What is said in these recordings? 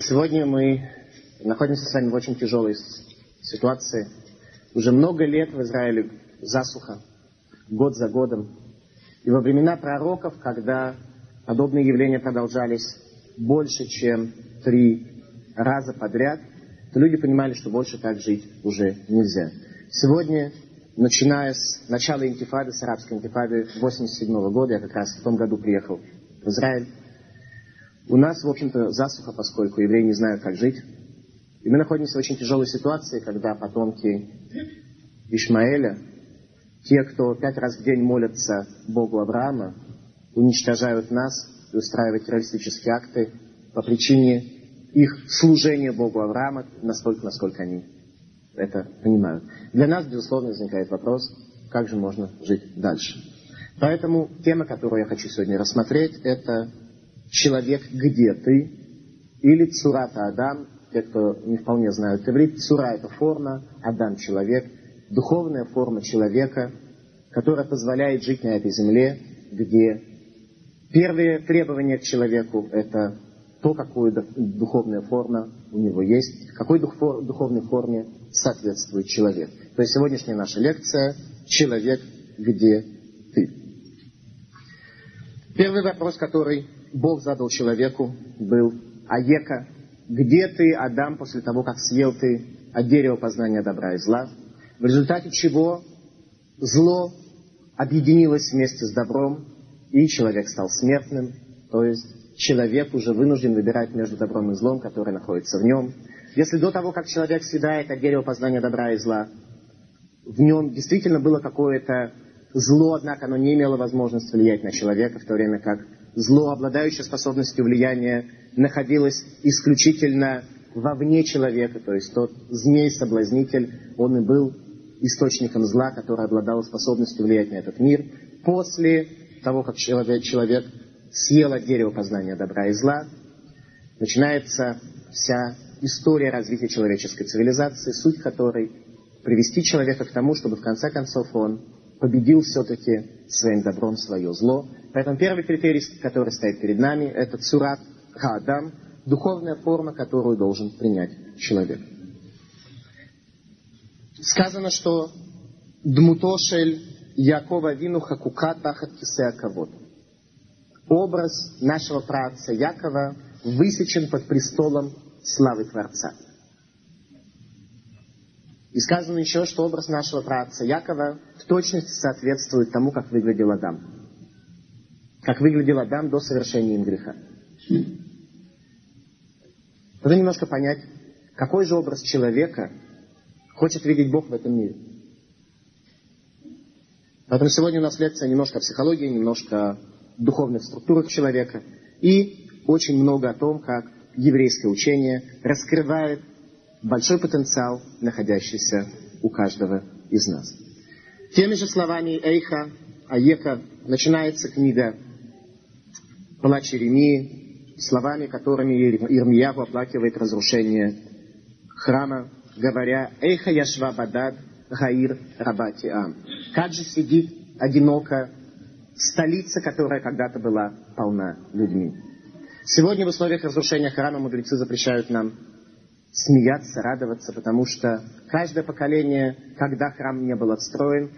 Сегодня мы находимся с вами в очень тяжелой ситуации. Уже много лет в Израиле засуха, год за годом. И во времена пророков, когда подобные явления продолжались больше, чем три раза подряд, то люди понимали, что больше так жить уже нельзя. Сегодня, начиная с начала интифады, с арабской интифады 87 года, я как раз в том году приехал в Израиль, у нас, в общем-то, засуха, поскольку евреи не знают, как жить. И мы находимся в очень тяжелой ситуации, когда потомки Ишмаэля, те, кто пять раз в день молятся Богу Авраама, уничтожают нас и устраивают террористические акты по причине их служения Богу Авраама настолько, насколько они это понимают. Для нас, безусловно, возникает вопрос, как же можно жить дальше. Поэтому тема, которую я хочу сегодня рассмотреть, это человек, где ты, или цурата Адам, те, кто не вполне знают иврит, цура это форма, Адам человек, духовная форма человека, которая позволяет жить на этой земле, где первые требования к человеку это то, какую духовная форма у него есть, какой духовной форме соответствует человек. То есть сегодняшняя наша лекция «Человек, где ты?». Первый вопрос, который Бог задал человеку, был. Аека, где ты, Адам, после того, как съел ты от дерева познания добра и зла, в результате чего зло объединилось вместе с добром, и человек стал смертным, то есть человек уже вынужден выбирать между добром и злом, которое находится в нем. Если до того, как человек съедает от дерева познания добра и зла, в нем действительно было какое-то зло, однако оно не имело возможности влиять на человека, в то время как зло, обладающее способностью влияния, находилось исключительно вовне человека, то есть тот змей-соблазнитель, он и был источником зла, который обладал способностью влиять на этот мир. После того, как человек, человек съел от дерева познания добра и зла, начинается вся история развития человеческой цивилизации, суть которой привести человека к тому, чтобы в конце концов он победил все-таки своим добром свое зло, Поэтому первый критерий, который стоит перед нами, это цурат хаадам, духовная форма, которую должен принять человек. Сказано, что дмутошель Якова Вину Хакука Тахат Кисеаковод. Образ нашего праотца Якова высечен под престолом славы Творца. И сказано еще, что образ нашего праотца Якова в точности соответствует тому, как выглядел Адам как выглядел Адам до совершения им греха. Надо немножко понять, какой же образ человека хочет видеть Бог в этом мире. Поэтому сегодня у нас лекция немножко о психологии, немножко о духовных структурах человека и очень много о том, как еврейское учение раскрывает большой потенциал, находящийся у каждого из нас. Теми же словами Эйха, Аека начинается книга плач Иеремии, словами, которыми Ирмияву оплакивает разрушение храма, говоря «Эйха яшва бадад гаир рабати ам». Как же сидит одиноко столица, которая когда-то была полна людьми. Сегодня в условиях разрушения храма мудрецы запрещают нам смеяться, радоваться, потому что каждое поколение, когда храм не был отстроен,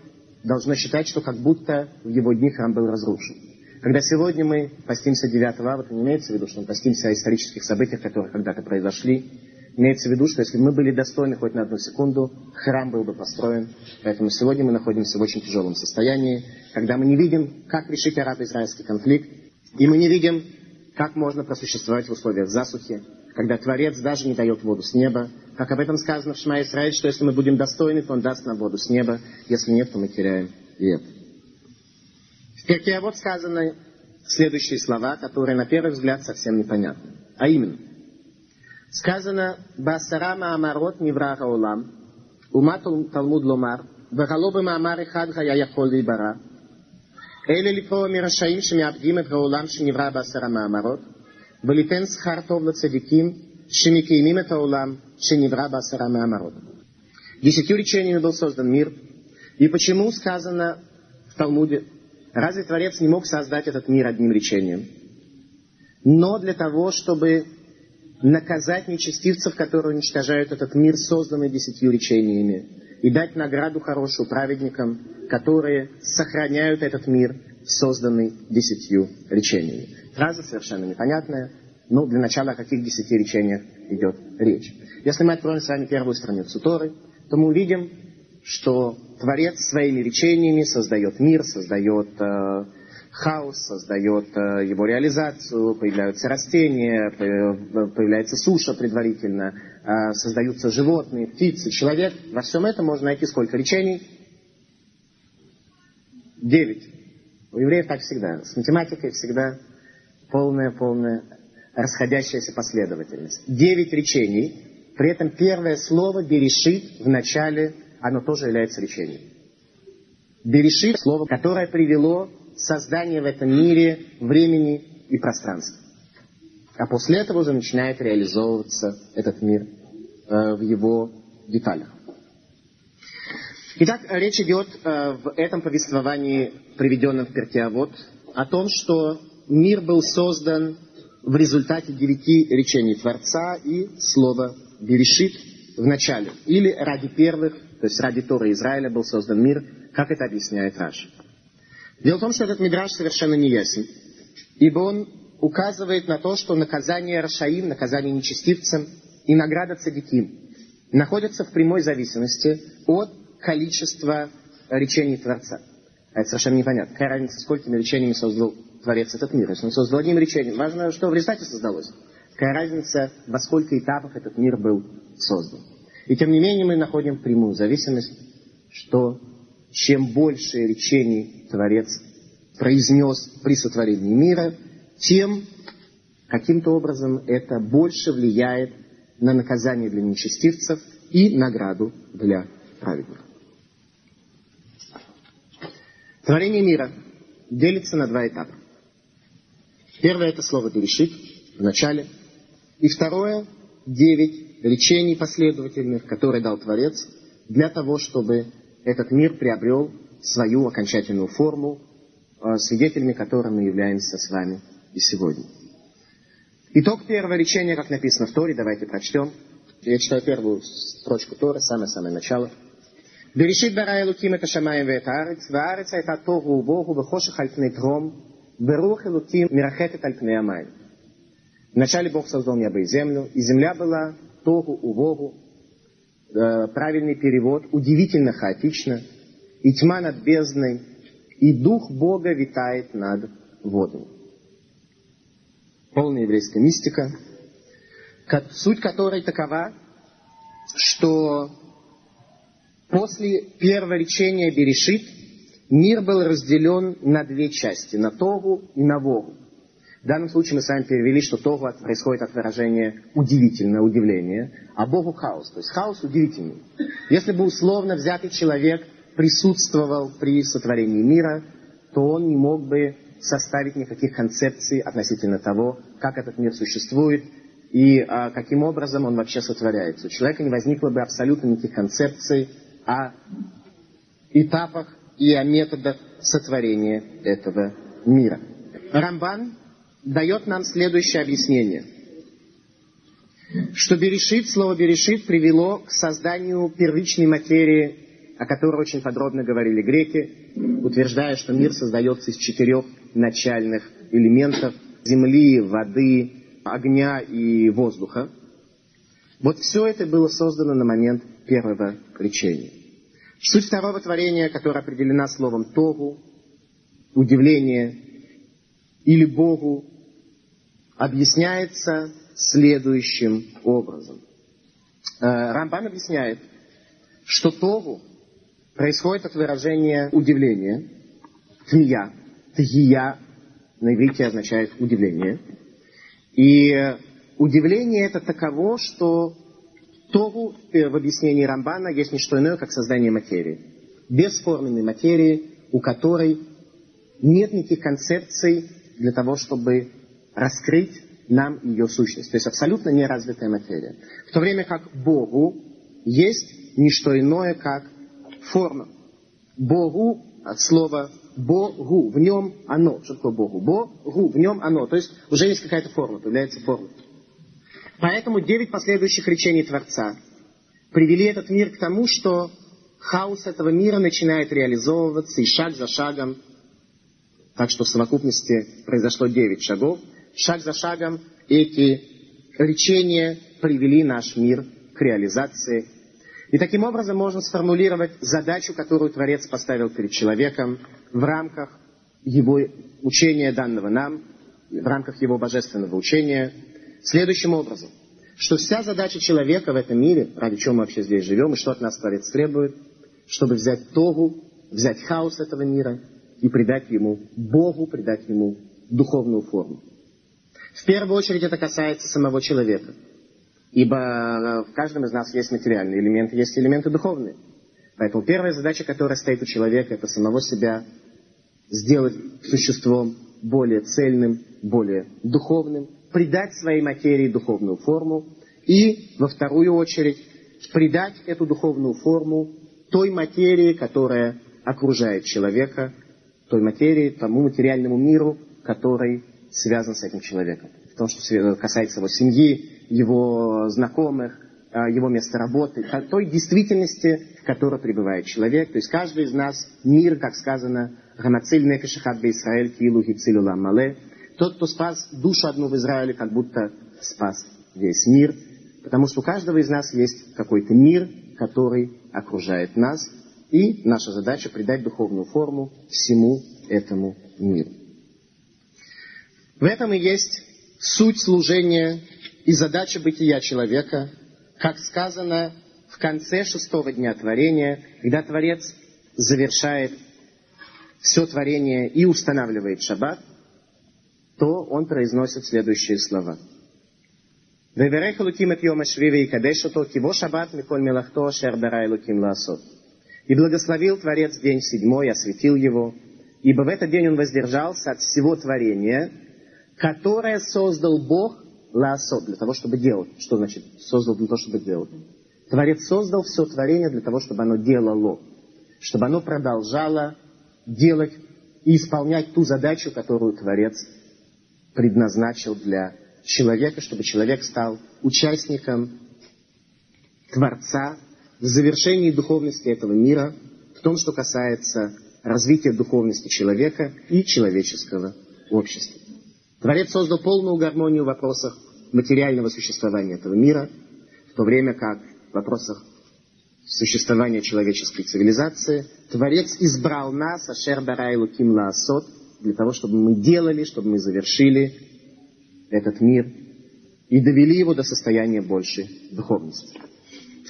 должно считать, что как будто в его дни храм был разрушен. Когда сегодня мы постимся 9 ава, не имеется в виду, что мы постимся о исторических событиях, которые когда-то произошли. Имеется в виду, что если бы мы были достойны хоть на одну секунду, храм был бы построен. Поэтому сегодня мы находимся в очень тяжелом состоянии, когда мы не видим, как решить арабо-израильский конфликт, и мы не видим, как можно просуществовать в условиях засухи, когда Творец даже не дает воду с неба, как об этом сказано в Шма Исраиль, что если мы будем достойны, то Он даст нам воду с неба, если нет, то мы теряем и это. В Перке вот сказаны следующие слова, которые на первый взгляд совсем непонятны. А именно, сказано «Басарама амарот неврага улам, ума талмуд ломар, וחלו במאמר אחד היה יכול להיברא, אלה לקרוא מרשעים שמאבדים את העולם שנברא בעשרה מאמרות, וליתן שכר טוב לצדיקים שמקיימים את העולם שנברא בעשרה מאמרות. Десятью речениями был создан мир, и почему сказано в Талмуде Разве Творец не мог создать этот мир одним речением? Но для того, чтобы наказать нечестивцев, которые уничтожают этот мир, созданный десятью речениями, и дать награду хорошую праведникам, которые сохраняют этот мир, созданный десятью речениями. Фраза совершенно непонятная, но для начала о каких десяти речениях идет речь. Если мы откроем с вами первую страницу Торы, то мы увидим, что Творец своими речениями создает мир, создает э, хаос, создает э, его реализацию, появляются растения, появляется суша предварительно, э, создаются животные, птицы, человек. Во всем этом можно найти сколько речений? Девять. У евреев так всегда. С математикой всегда полная-полная расходящаяся последовательность. Девять речений, при этом первое слово «берешит» в начале, оно тоже является речением. Берешит – слово, которое привело создание в этом мире времени и пространства. А после этого уже начинает реализовываться этот мир э, в его деталях. Итак, речь идет э, в этом повествовании, приведенном в Перкеавод, о том, что мир был создан в результате девяти речений Творца и слова «берешит» в начале. Или ради первых, то есть ради Тора Израиля был создан мир, как это объясняет Раши. Дело в том, что этот мидраж совершенно не ясен, ибо он указывает на то, что наказание Рашаим, наказание нечестивцам и награда цадиким находятся в прямой зависимости от количества речений Творца. А это совершенно непонятно. Какая разница, сколькими речениями создал Творец этот мир? Если он создал одним речением, важно, что в результате создалось. Какая разница, во сколько этапах этот мир был создан. И тем не менее мы находим прямую зависимость, что чем больше речений Творец произнес при сотворении мира, тем каким-то образом это больше влияет на наказание для нечестивцев и награду для праведников. Творение мира делится на два этапа. Первое – это слово «берешит» в начале. И второе – девять речений последовательных, которые дал Творец для того, чтобы этот мир приобрел свою окончательную форму, э, свидетелями которой мы являемся с вами и сегодня. Итог первого речения, как написано в Торе, давайте прочтем. Я читаю первую строчку Торы, самое-самое начало. Берешит бара элуким это шамаем вет арец, ваарец это тогу убогу, вехоших альфней тром, Берух Элуким мирахетет аль пнеямай. Вначале Бог создал небо и землю, и земля была тогу, у Э, правильный перевод, удивительно хаотично. И тьма над бездной, и дух Бога витает над водой. Полная еврейская мистика, суть которой такова, что после первого речения Берешит – мир был разделен на две части, на Тогу и на Вогу. В данном случае мы с вами перевели, что Тогу происходит от выражения удивительное, удивление, а Богу хаос. То есть хаос удивительный. Если бы условно взятый человек присутствовал при сотворении мира, то он не мог бы составить никаких концепций относительно того, как этот мир существует и а, каким образом он вообще сотворяется. У человека не возникло бы абсолютно никаких концепций о этапах и о методах сотворения этого мира. Рамбан дает нам следующее объяснение. Что берешит, слово берешит привело к созданию первичной материи, о которой очень подробно говорили греки, утверждая, что мир создается из четырех начальных элементов земли, воды, огня и воздуха. Вот все это было создано на момент первого речения. Суть второго творения, которое определена словом «тогу», удивление или Богу, объясняется следующим образом. Э, Рамбан объясняет, что Тогу происходит от выражения удивления, тмия, тгия на иврите означает удивление. И удивление это таково, что Тогу э, в объяснении Рамбана есть не что иное, как создание материи. Бесформенной материи, у которой нет никаких концепций для того, чтобы раскрыть нам ее сущность. То есть абсолютно неразвитая материя. В то время как Богу есть не что иное, как форма. Богу от слова Богу, в нем оно. Что такое Богу? Богу, в нем оно. То есть уже есть какая-то форма, появляется форма. Поэтому девять последующих речений Творца привели этот мир к тому, что хаос этого мира начинает реализовываться и шаг за шагом, так что в совокупности произошло девять шагов, шаг за шагом эти речения привели наш мир к реализации. И таким образом можно сформулировать задачу, которую Творец поставил перед человеком в рамках его учения, данного нам, в рамках его божественного учения, следующим образом, что вся задача человека в этом мире, ради чего мы вообще здесь живем, и что от нас Творец требует, чтобы взять Тогу, взять хаос этого мира и придать ему Богу, придать ему духовную форму. В первую очередь это касается самого человека. Ибо в каждом из нас есть материальные элементы, есть элементы духовные. Поэтому первая задача, которая стоит у человека, это самого себя сделать существом более цельным, более духовным, придать своей материи духовную форму и, во вторую очередь, придать эту духовную форму той материи, которая окружает человека, той материи, тому материальному миру, который связан с этим человеком. В том, что касается его семьи, его знакомых, а, его места работы, той действительности, в которой пребывает человек. То есть каждый из нас, мир, как сказано, Ганациль Нефишахат Израиль Килу Гицилю Мале, тот, кто спас душу одну в Израиле, как будто спас весь мир, потому что у каждого из нас есть какой-то мир, который окружает нас, и наша задача придать духовную форму всему этому миру. В этом и есть суть служения и задача бытия человека, как сказано в конце шестого дня творения, когда Творец завершает все творение и устанавливает шаббат, то он произносит следующие слова. «Веверех Луким от Йома Швиве и ласот». Благословил Творец день седьмой, осветил его, ибо в этот день он воздержался от всего творения, которое создал Бог лаасот, для того, чтобы делать. Что значит создал для того, чтобы делать? Творец создал все творение для того, чтобы оно делало, чтобы оно продолжало делать и исполнять ту задачу, которую Творец предназначил для человека, чтобы человек стал участником Творца в завершении духовности этого мира, в том, что касается развития духовности человека и человеческого общества. Творец создал полную гармонию в вопросах материального существования этого мира, в то время как в вопросах существования человеческой цивилизации Творец избрал нас, Ашер Барай Луким Лаасот, для того, чтобы мы делали, чтобы мы завершили этот мир и довели его до состояния большей духовности.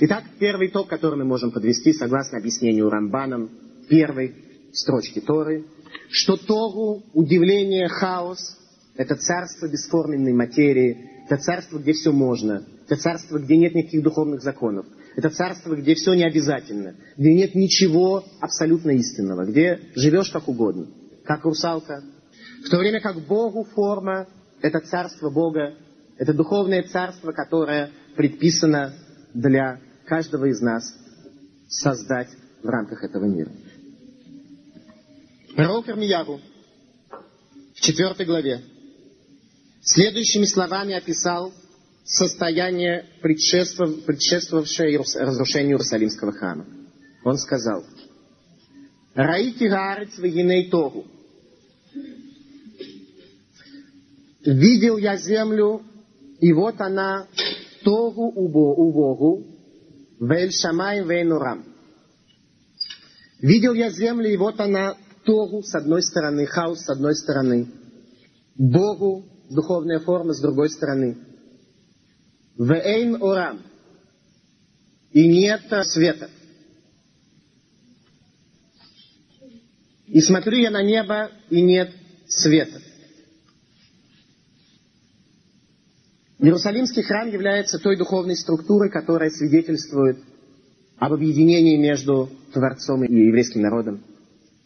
Итак, первый итог, который мы можем подвести, согласно объяснению Рамбаном первой строчки Торы, что Тору, удивление, хаос, это царство бесформенной материи, это царство, где все можно, это царство, где нет никаких духовных законов, это царство, где все не обязательно, где нет ничего абсолютно истинного, где живешь как угодно, как русалка. В то время как Богу форма – это царство Бога, это духовное царство, которое предписано для каждого из нас создать в рамках этого мира. Пророк Ирмияру в четвертой главе Следующими словами описал состояние, предшествовавшее разрушению Иерусалимского храма. Он сказал, «Раити гаарец вегиней тогу». «Видел я землю, и вот она тогу убогу, вэль шамай вейнурам». Видел я землю, и вот она тогу с одной стороны, хаос с одной стороны, Богу духовная форма с другой стороны. Вейн урам. И нет света. И смотрю я на небо, и нет света. Иерусалимский храм является той духовной структурой, которая свидетельствует об объединении между Творцом и еврейским народом.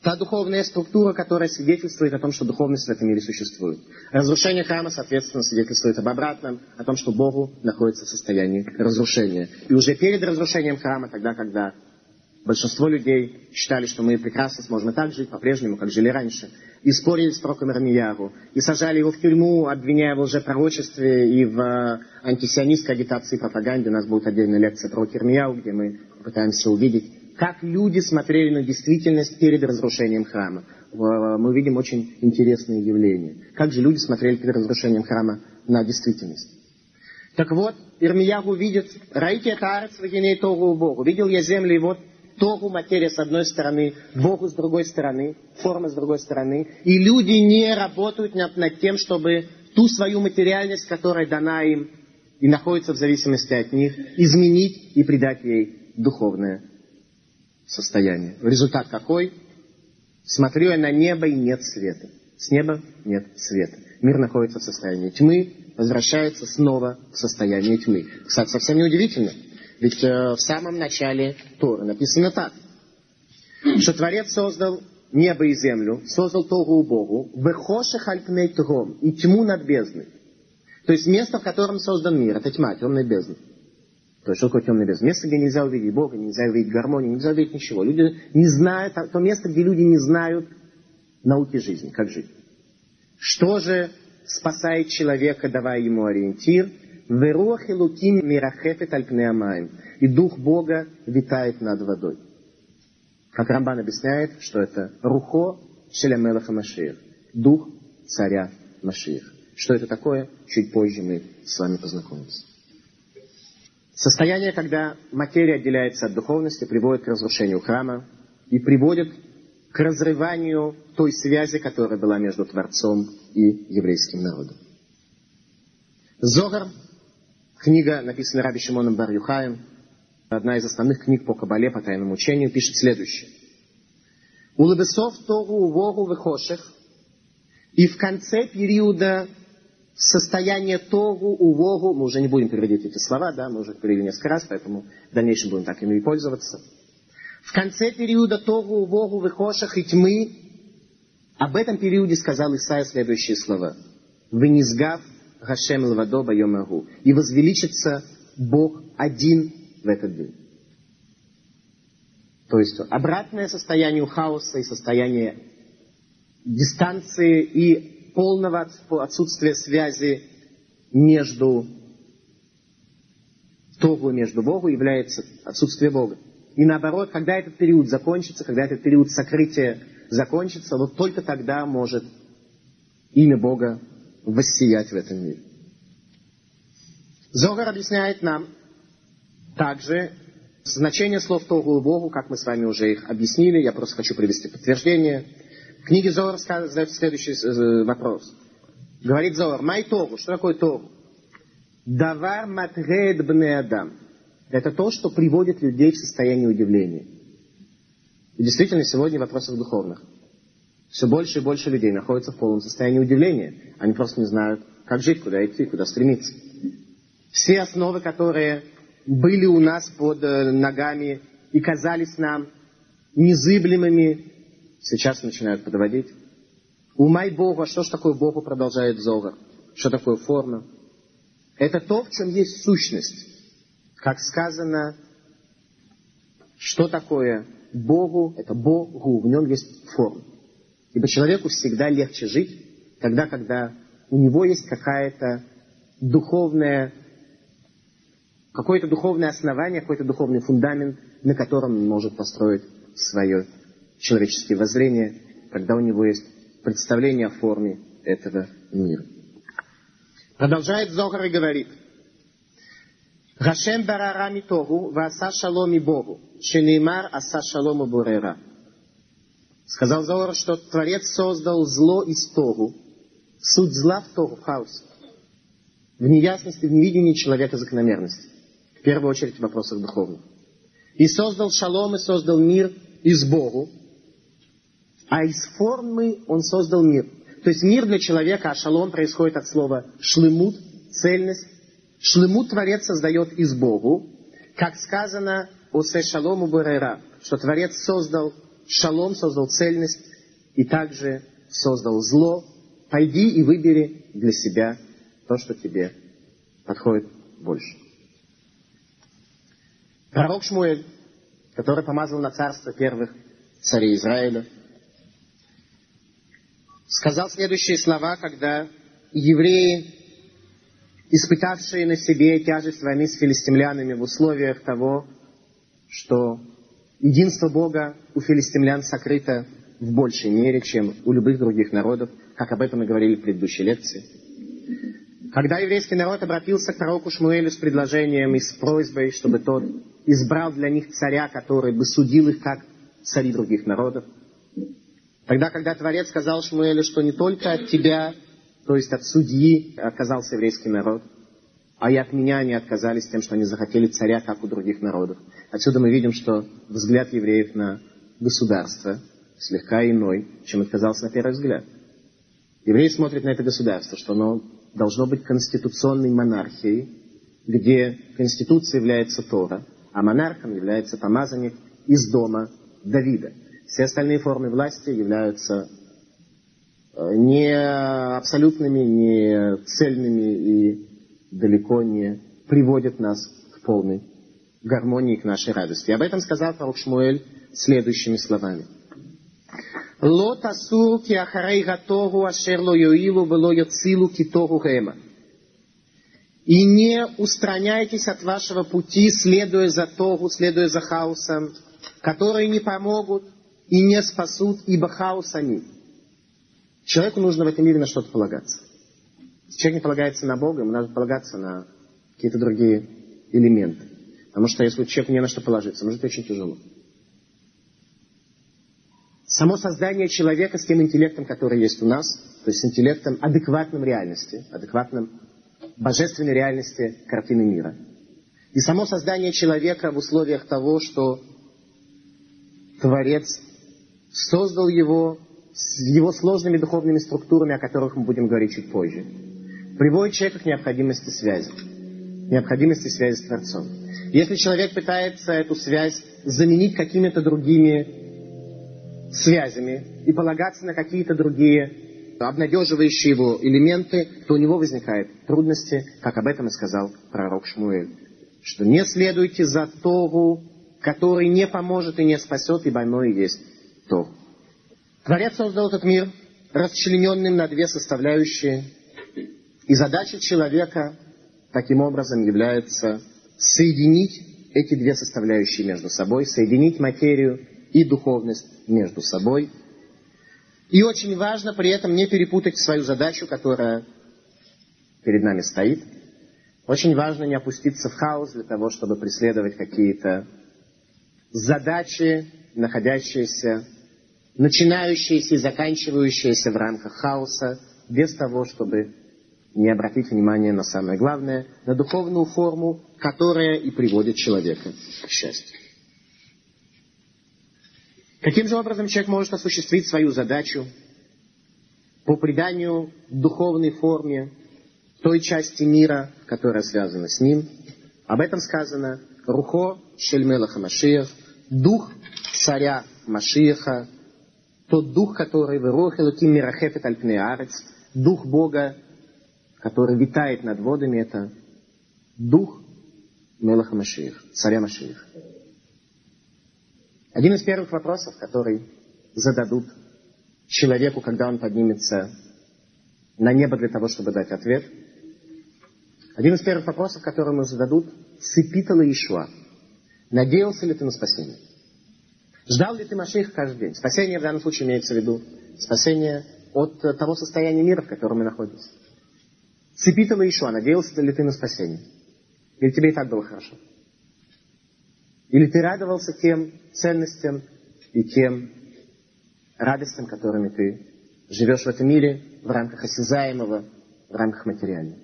Та духовная структура, которая свидетельствует о том, что духовность в этом мире существует. Разрушение храма, соответственно, свидетельствует об обратном, о том, что Богу находится в состоянии разрушения. И уже перед разрушением храма, тогда, когда Большинство людей считали, что мы прекрасно сможем так жить, по-прежнему, как жили раньше. И спорили с пророком Ирмияру. И сажали его в тюрьму, обвиняя в лжепророчестве и в э, антисионистской агитации и пропаганде. У нас будет отдельная лекция про Ирмияру, где мы пытаемся увидеть, как люди смотрели на действительность перед разрушением храма. Мы видим очень интересные явления. Как же люди смотрели перед разрушением храма на действительность. Так вот, Ирмиягу видит, «Раите это арец Богу». Видел я землю, и вот Тогу материя с одной стороны, Богу с другой стороны, форма с другой стороны. И люди не работают над, над тем, чтобы ту свою материальность, которая дана им и находится в зависимости от них, изменить и придать ей духовное состояние. Результат какой? Смотрю я на небо и нет света. С неба нет света. Мир находится в состоянии тьмы, возвращается снова в состояние тьмы. Кстати, совсем не удивительно. Ведь э, в самом начале Торы написано так, что Творец создал небо и землю, создал Тогу у Богу, выхоших альпней тром, и тьму над бездной. То есть место, в котором создан мир, это тьма, темная бездна. То есть что такое темная бездна? Место, где нельзя увидеть Бога, нельзя увидеть гармонию, нельзя увидеть ничего. Люди не знают, то место, где люди не знают науки жизни, как жить. Что же спасает человека, давая ему ориентир? Веруах и луким мирахефет альпнеамаем. И дух Бога витает над водой. Как Рамбан объясняет, что это рухо шелямелаха Машиях. Дух царя Машиях. Что это такое? Чуть позже мы с вами познакомимся. Состояние, когда материя отделяется от духовности, приводит к разрушению храма и приводит к разрыванию той связи, которая была между Творцом и еврейским народом. Зогар, книга, написанная Раби Шимоном бар одна из основных книг по Кабале, по тайному учению, пишет следующее. Улыбесов Тору Вору Вехошех, и в конце периода состояния Тору, Увогу, мы уже не будем переводить эти слова, да, мы уже перевели несколько раз, поэтому в дальнейшем будем так ими пользоваться. В конце периода Тору, Увогу, Вехошех и тьмы об этом периоде сказал Исаия следующие слова. «Вынизгав Гашем Лвадо Байомагу». И возвеличится Бог один в этот день. То есть обратное состояние хаоса и состояние дистанции и полного отсутствия связи между Тогу между Богу является отсутствие Бога. И наоборот, когда этот период закончится, когда этот период сокрытия закончится, вот только тогда может имя Бога воссиять в этом мире. Зогар объясняет нам также значение слов Тогу и Богу, как мы с вами уже их объяснили, я просто хочу привести подтверждение. В книге Зогар задается следующий э, вопрос. Говорит Зогар, май Тогу, что такое Тогу? Давар матред бне. Это то, что приводит людей в состояние удивления. И действительно, сегодня в духовных все больше и больше людей находятся в полном состоянии удивления. Они просто не знают, как жить, куда идти, куда стремиться. Все основы, которые были у нас под э, ногами и казались нам незыблемыми, сейчас начинают подводить. Умай Бога, что ж такое Богу, продолжает Зога. Что такое форма? Это то, в чем есть сущность. Как сказано, что такое Богу, это Богу, в нем есть форма. Ибо человеку всегда легче жить, тогда, когда у него есть какая-то духовная, какое-то духовное основание, какой-то духовный фундамент, на котором он может построить свое человеческое воззрение, когда у него есть представление о форме этого мира. Продолжает Зохар и говорит – Гашем барара митогу, васа шалом и Богу. Шенеймар аса шалом и бурера. Сказал Зор, что Творец создал зло из Тогу. Суть зла в Тогу, в хаосе. В неясности, в невидении человека закономерности. В первую очередь в вопросах духовных. И создал шалом, и создал мир из Богу. А из формы он создал мир. То есть мир для человека, а шалом происходит от слова шлемут, цельность, Шлему Творец создает из Богу, как сказано о Се Шалому Бурера, что Творец создал шалом, создал цельность и также создал зло. Пойди и выбери для себя то, что тебе подходит больше. Пророк Шмуэль который помазал на царство первых царей Израиля, сказал следующие слова, когда евреи, испытавшие на себе тяжесть войны с филистимлянами в условиях того, что единство Бога у филистимлян сокрыто в большей мере, чем у любых других народов, как об этом мы говорили в предыдущей лекции. Когда еврейский народ обратился к пророку Шмуэлю с предложением и с просьбой, чтобы тот избрал для них царя, который бы судил их как цари других народов, тогда, когда Творец сказал Шмуэлю, что не только от тебя, то есть от судьи, отказался еврейский народ, а и от меня они отказались тем, что они захотели царя, как у других народов. Отсюда мы видим, что взгляд евреев на государство слегка иной, чем отказался на первый взгляд. Евреи смотрят на это государство, что оно должно быть конституционной монархией, где конституцией является Тора, а монархом является помазанник из дома Давида. Все остальные формы власти являются э, не абсолютными, не цельными и далеко не приводят нас к полной гармонии, к нашей радости. Об этом сказал пророк Шмуэль следующими словами. Ло тасу ахарей гатору ашер ло юилу вело йоцилу. И не устраняйтесь от вашего пути, следуя за Тору, следуя за хаосом, которые не помогут и не спасут, ибо хаос они. Человеку нужно в этом мире на что-то полагаться. Если человек не полагается на Бога, ему надо полагаться на какие-то другие элементы. Потому что если человеку не на что положиться, ему жить очень тяжело. Само создание человека с тем интеллектом, который есть у нас, то есть с интеллектом адекватным реальности, адекватным божественной реальности картины мира. И само создание человека в условиях того, что Творец создал его с его сложными духовными структурами, о которых мы будем говорить чуть позже, приводит человека к необходимости связи, необходимости связи с Творцом. Если человек пытается эту связь заменить какими-то другими связями и полагаться на какие-то другие обнадеживающие его элементы, то у него возникают трудности, как об этом и сказал пророк Шмуэль. Что не следуйте за Тогу, который не поможет и не спасет, ибо оно и есть то. Творец создал этот мир расчлененным на две составляющие, и задача человека таким образом является соединить эти две составляющие между собой, соединить материю и духовность между собой. И очень важно при этом не перепутать свою задачу, которая перед нами стоит. Очень важно не опуститься в хаос для того, чтобы преследовать какие-то задачи, находящиеся, начинающиеся и заканчивающиеся в рамках хаоса, без того, чтобы не обратить внимание на самое главное, на духовную форму, которая и приводит человека к счастью. Каким же образом человек может осуществить свою задачу по приданию духовной форме той части мира, которая связана с ним? Об этом сказано Рухо Шельмелаха Машиях, дух царя Машиеха, тот дух, который вырохил Ким Мирахефет Альпнеарец, дух Бога, который витает над водами, это дух Мелаха Машиих, царя Машиих. Один из первых вопросов, который зададут человеку, когда он поднимется на небо для того, чтобы дать ответ, один из первых вопросов, который ему зададут, цепитала Ишуа. Надеялся ли ты на спасение? Ждал ли ты Машиих каждый день? Спасение в данном случае имеется в виду спасение от того состояния мира, в котором мы находимся. Цепитала Ишуа. Надеялся ли ты на спасение? Или тебе и так было хорошо? Или ты радовался тем ценностям и тем радостям, которыми ты живешь в этом мире в рамках осязаемого, в рамках материального?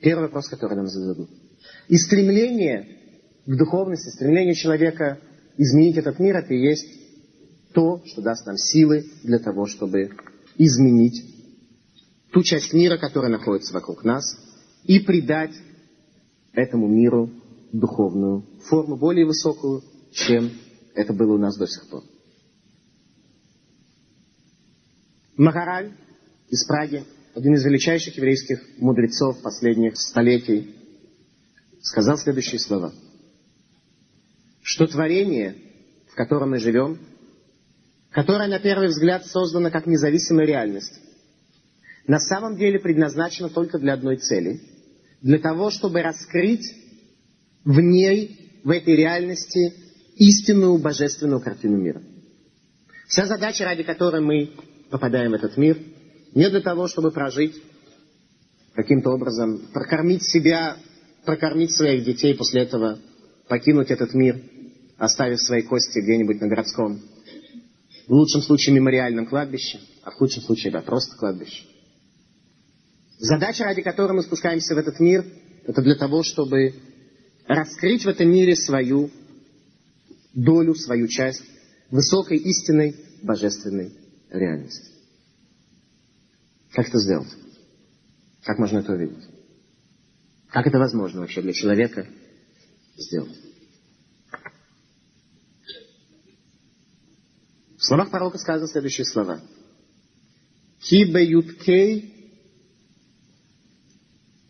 Первый вопрос, который нам зададут. И стремление к духовности, стремление человека изменить этот мир, это и есть то, что даст нам силы для того, чтобы изменить ту часть мира, которая находится вокруг нас, и придать этому миру духовную форму, более высокую, чем это было у нас до сих пор. Махараль из Праги, один из величайших еврейских мудрецов последних столетий, сказал следующие слова, что творение, в котором мы живем, которое на первый взгляд создано как независимая реальность, на самом деле предназначено только для одной цели, для того, чтобы раскрыть в ней, в этой реальности, истинную божественную картину мира. Вся задача, ради которой мы попадаем в этот мир, не для того, чтобы прожить каким-то образом, прокормить себя, прокормить своих детей, после этого покинуть этот мир, оставив свои кости где-нибудь на городском, в лучшем случае мемориальном кладбище, а в худшем случае, да, просто кладбище. Задача, ради которой мы спускаемся в этот мир, это для того, чтобы раскрыть в этом мире свою долю, свою часть высокой истинной божественной реальности. Как это сделать? Как можно это увидеть? Как это возможно вообще для человека сделать? В словах пророка сказаны следующие слова. Кибе юткей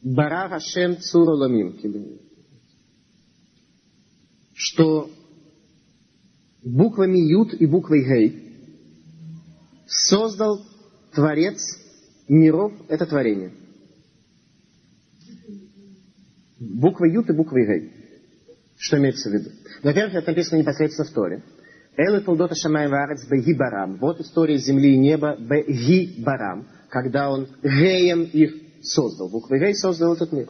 бара Хашем цуроламим. Что буквами Ют и буквой Гей создал Творец миров это творение. Буква Ют и буква Гей. Что имеется в виду? Во-первых, это написано непосредственно в Торе. Элы Тулдота Шамай Варец Беги Барам. Вот история земли и неба Беги Барам, когда он Геем их создал. Буквой Гей создал этот мир.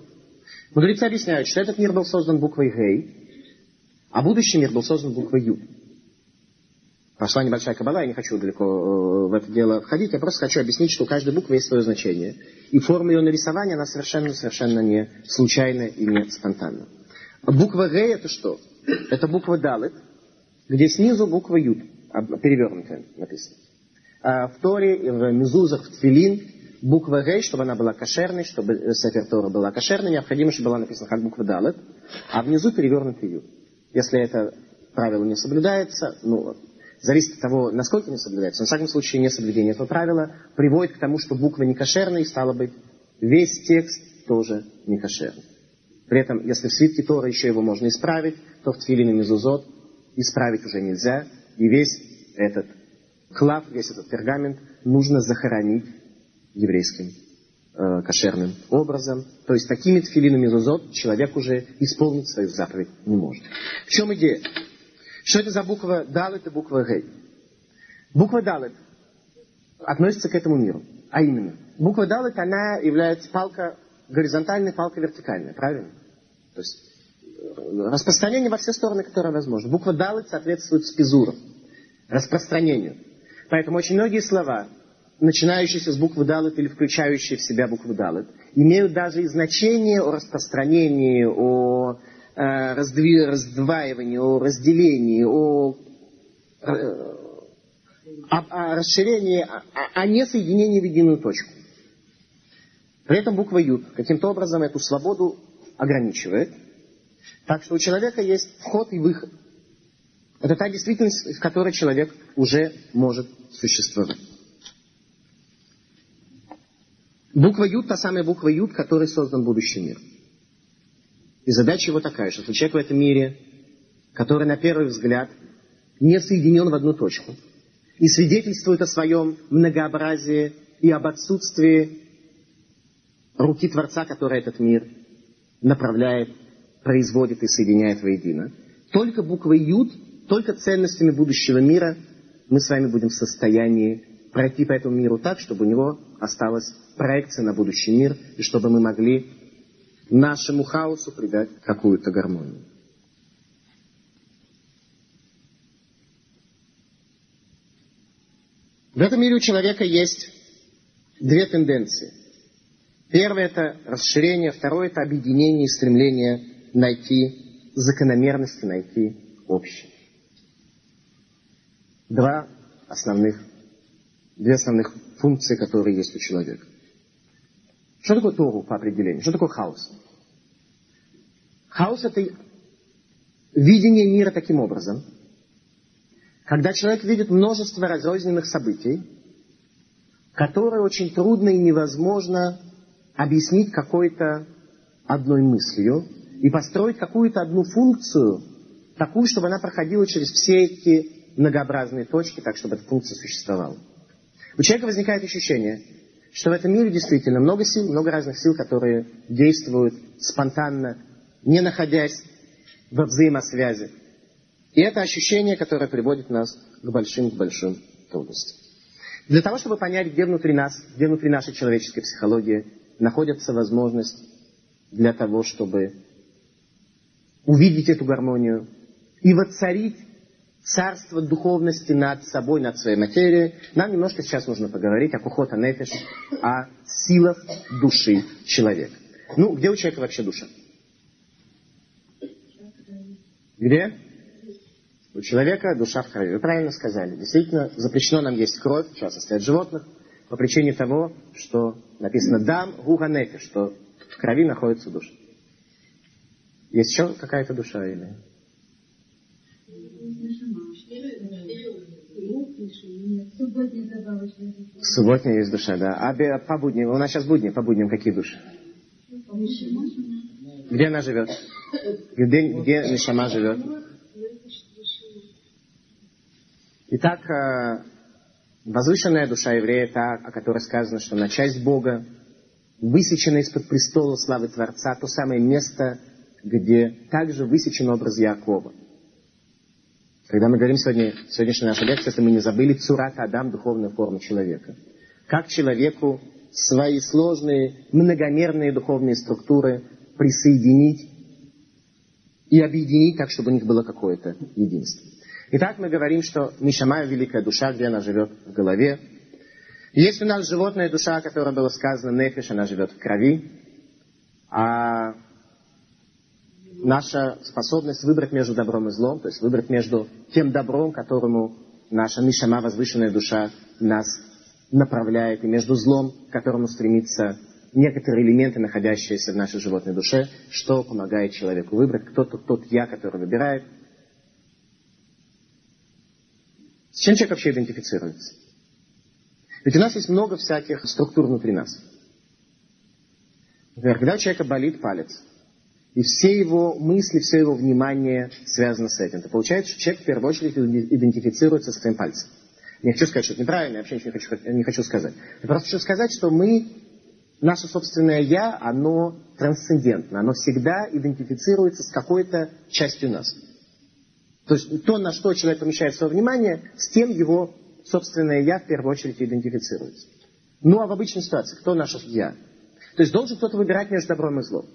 Мудрецы объясняют, что этот мир был создан буквой Гей, а будущий мир был создан буквой Ют. Пошла небольшая кабала, я не хочу далеко э, в это дело входить, я просто хочу объяснить, что у каждой буквы есть свое значение. И форма ее нарисования, она совершенно-совершенно не случайная и не спонтанна. Буква Г это что? Это буква Далит, где снизу буква Ют, перевернутая написано. А в Торе, в Мезузах, в Тфилин, буква Г, чтобы она была кошерной, чтобы Сефер Тора была кошерной, необходимо, чтобы была написана как буква Далит, а внизу перевернутый Ют. Если это правило не соблюдается, ну, зависит от того, насколько не соблюдается. Но, в всяком случае, несоблюдение этого правила приводит к тому, что буква не кошерная, и стало быть, весь текст тоже не кошерный. При этом, если в свитке Тора еще его можно исправить, то в Тфилин и Мезузот исправить уже нельзя, и весь этот клав, весь этот пергамент нужно захоронить еврейским э, кошерным образом. То есть такими тфилинами мезузот человек уже исполнить свою заповедь не может. В чем идея? Что это за буква Далет и буква Гей? Буква Далет относится к этому миру. А именно, буква Далет, она является палка горизонтальной, палка вертикальная, правильно? То есть э, распространение во все стороны, которое возможно. Буква Далет соответствует спизуру, распространению. Поэтому очень многие слова, начинающиеся с буквы Далет или включающие в себя букву Далет, имеют даже и значение о распространении, о Э, раздваивании, о разделении, о, э, о, о расширении, о, о несоединении в единую точку. При этом буква Ют каким-то образом эту свободу ограничивает. Так что у человека есть вход и выход. Это та действительность, в которой человек уже может существовать. Буква Ют, та самая буква Ют, которой создан будущий мир. И задача его такая, что человек в этом мире, который на первый взгляд не соединен в одну точку, и свидетельствует о своем многообразии и об отсутствии руки Творца, который этот мир направляет, производит и соединяет воедино. Только буквой Юд, только ценностями будущего мира мы с вами будем в состоянии пройти по этому миру так, чтобы у него осталась проекция на будущий мир, и чтобы мы могли нашему хаосу придать какую-то гармонию. В этом мире у человека есть две тенденции. Первое – это расширение, второе – это объединение и стремление найти закономерности, найти общее. Два основных, две основных функции, которые есть у человека. Что такое Тору по определению? Что такое хаос? Хаос – это видение мира таким образом, когда человек видит множество разрозненных событий, которые очень трудно и невозможно объяснить какой-то одной мыслью и построить какую-то одну функцию, такую, чтобы она проходила через все эти многообразные точки, так, чтобы эта функция существовала. У человека возникает ощущение, что в этом мире действительно много сил, много разных сил, которые действуют спонтанно, не находясь во взаимосвязи. И это ощущение, которое приводит нас к большим-большим трудностям. Для того, чтобы понять, где внутри нас, где внутри нашей человеческой психологии находится возможность для того, чтобы увидеть эту гармонию и воцарить царство духовности над собой, над своей материей, нам немножко сейчас нужно поговорить о кухота нефиш, о силах души человека. Ну, где у человека вообще душа? Где? У человека душа в крови. Вы правильно сказали. Действительно, запрещено нам есть кровь, в частности от животных, по причине того, что написано «дам гуга нефиш», что в крови находится душа. Есть еще какая-то душа или... Субботняя есть душа, да. А по будням, у нас сейчас будни, по будням какие души? Где она живет? Где, где Нишама живет? Итак, э, возвышенная душа еврея, та, о которой сказано, что она часть Бога, высечена из-под престола славы Творца, то самое место, где также высечен образ Якова. Когда мы говорим сегодня, сегодняшняя наша лекция, если мы не забыли, Цурат Адам, духовная форма человека. Как человеку свои сложные, многомерные духовные структуры присоединить и объединить так, чтобы у них было какое-то единство. Итак, мы говорим, что Мишамая – великая душа, где она живет в голове. Есть у нас животная душа, которая была сказана, нефиш, она живет в крови. А наша способность выбрать между добром и злом, то есть выбрать между тем добром, которому наша Мишама, возвышенная душа, нас направляет, и между злом, к которому стремится некоторые элементы, находящиеся в нашей животной душе, что помогает человеку выбрать, кто тот, тот я, который выбирает. С чем человек вообще идентифицируется? Ведь у нас есть много всяких структур внутри нас. Например, когда у человека болит палец, и все его мысли, все его внимание связано с этим, то получается, что человек в первую очередь идентифицируется с своим пальцем. Не хочу сказать, что это неправильно, я вообще ничего не хочу, не хочу сказать. Я просто хочу сказать, что мы, наше собственное «я», оно трансцендентно, оно всегда идентифицируется с какой-то частью нас. То есть то, на что человек помещает свое внимание, с тем его собственное «я» в первую очередь идентифицируется. Ну а в обычной ситуации, кто наше «я»? То есть должен кто-то выбирать между добром и злом.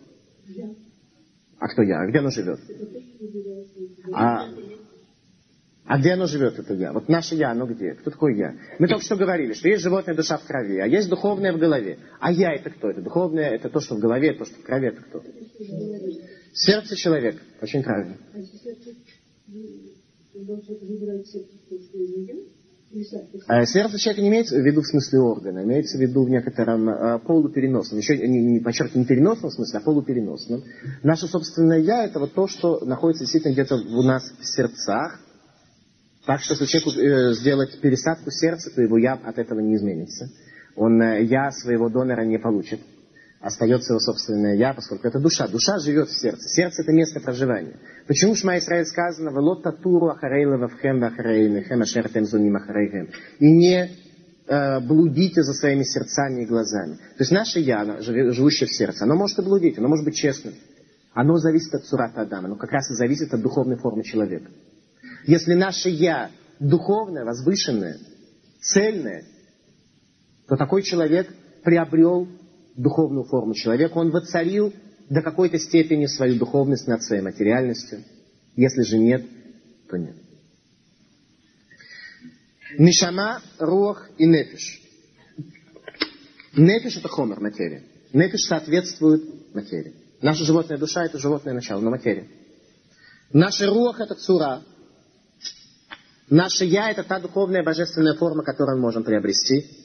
А кто я? А где оно живет? А, а где оно живет, это я? Вот наше я, оно где? Кто такой я? Мы только что говорили, что есть животная душа в крови, а есть духовная в голове. А я это кто? Это духовное, это то, что в голове, то, что в крови, это кто? Сердце человека. Очень правильно. А сердце человека не имеется в виду в смысле органа, имеется в виду в некотором а, полупереносном, еще не, не подчеркиваю, не переносном смысле, а полупереносном. Наше собственное «я» — это вот то, что находится действительно где-то у нас в сердцах, так что если человеку э, сделать пересадку сердца, то его «я» от этого не изменится. Он э, «я» своего донора не получит остается его собственное «я», поскольку это душа. Душа живет в сердце. Сердце – это место проживания. Почему Шма Исраиль сказано «Велот татуру ахарейла вавхем вахарейнехем ашер темзуним ахарейхем» и не э, блудите за своими сердцами и глазами. То есть наше «я», живущее в сердце, оно может и блудить, оно может быть честным. Оно зависит от сурата Адама, оно как раз и зависит от духовной формы человека. Если наше «я» духовное, возвышенное, цельное, то такой человек приобрел духовную форму человека, он воцарил до какой-то степени свою духовность над своей материальностью. Если же нет, то нет. Нишама, руах и нефиш. Нефиш это хомер, материя. Нефиш соответствует материи. Наша животная душа это животное начало, но материя. Наша руах это цура. Наше я это та духовная божественная форма, которую мы можем приобрести.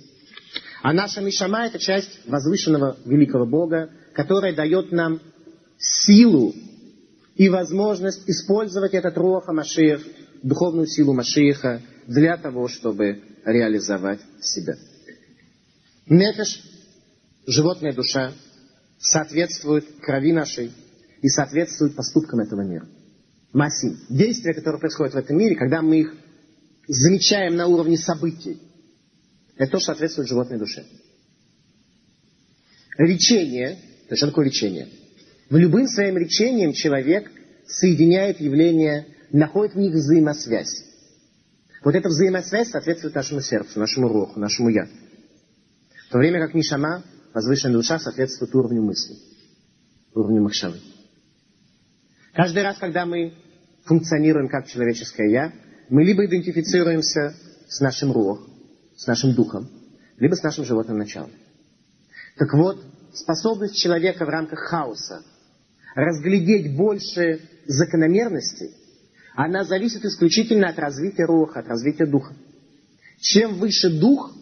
А наша Мишама – это часть возвышенного великого Бога, которая дает нам силу и возможность использовать этот Руаха Машиях, духовную силу Машииха, для того, чтобы реализовать себя. Нефеш, животная душа, соответствует крови нашей и соответствует поступкам этого мира. Масим. Действия, которые происходят в этом мире, когда мы их замечаем на уровне событий, это то, что соответствует животной душе. Речение, то есть что такое речение? В любым своим речением человек соединяет явления, находит в них взаимосвязь. Вот эта взаимосвязь соответствует нашему сердцу, нашему руху, нашему я. В то время как Нишама, возвышенная душа, соответствует уровню мысли, уровню махшавы. Каждый раз, когда мы функционируем как человеческое я, мы либо идентифицируемся с нашим рух, с нашим духом, либо с нашим животным началом. Так вот, способность человека в рамках хаоса разглядеть больше закономерностей, она зависит исключительно от развития руха, от развития духа. Чем выше дух,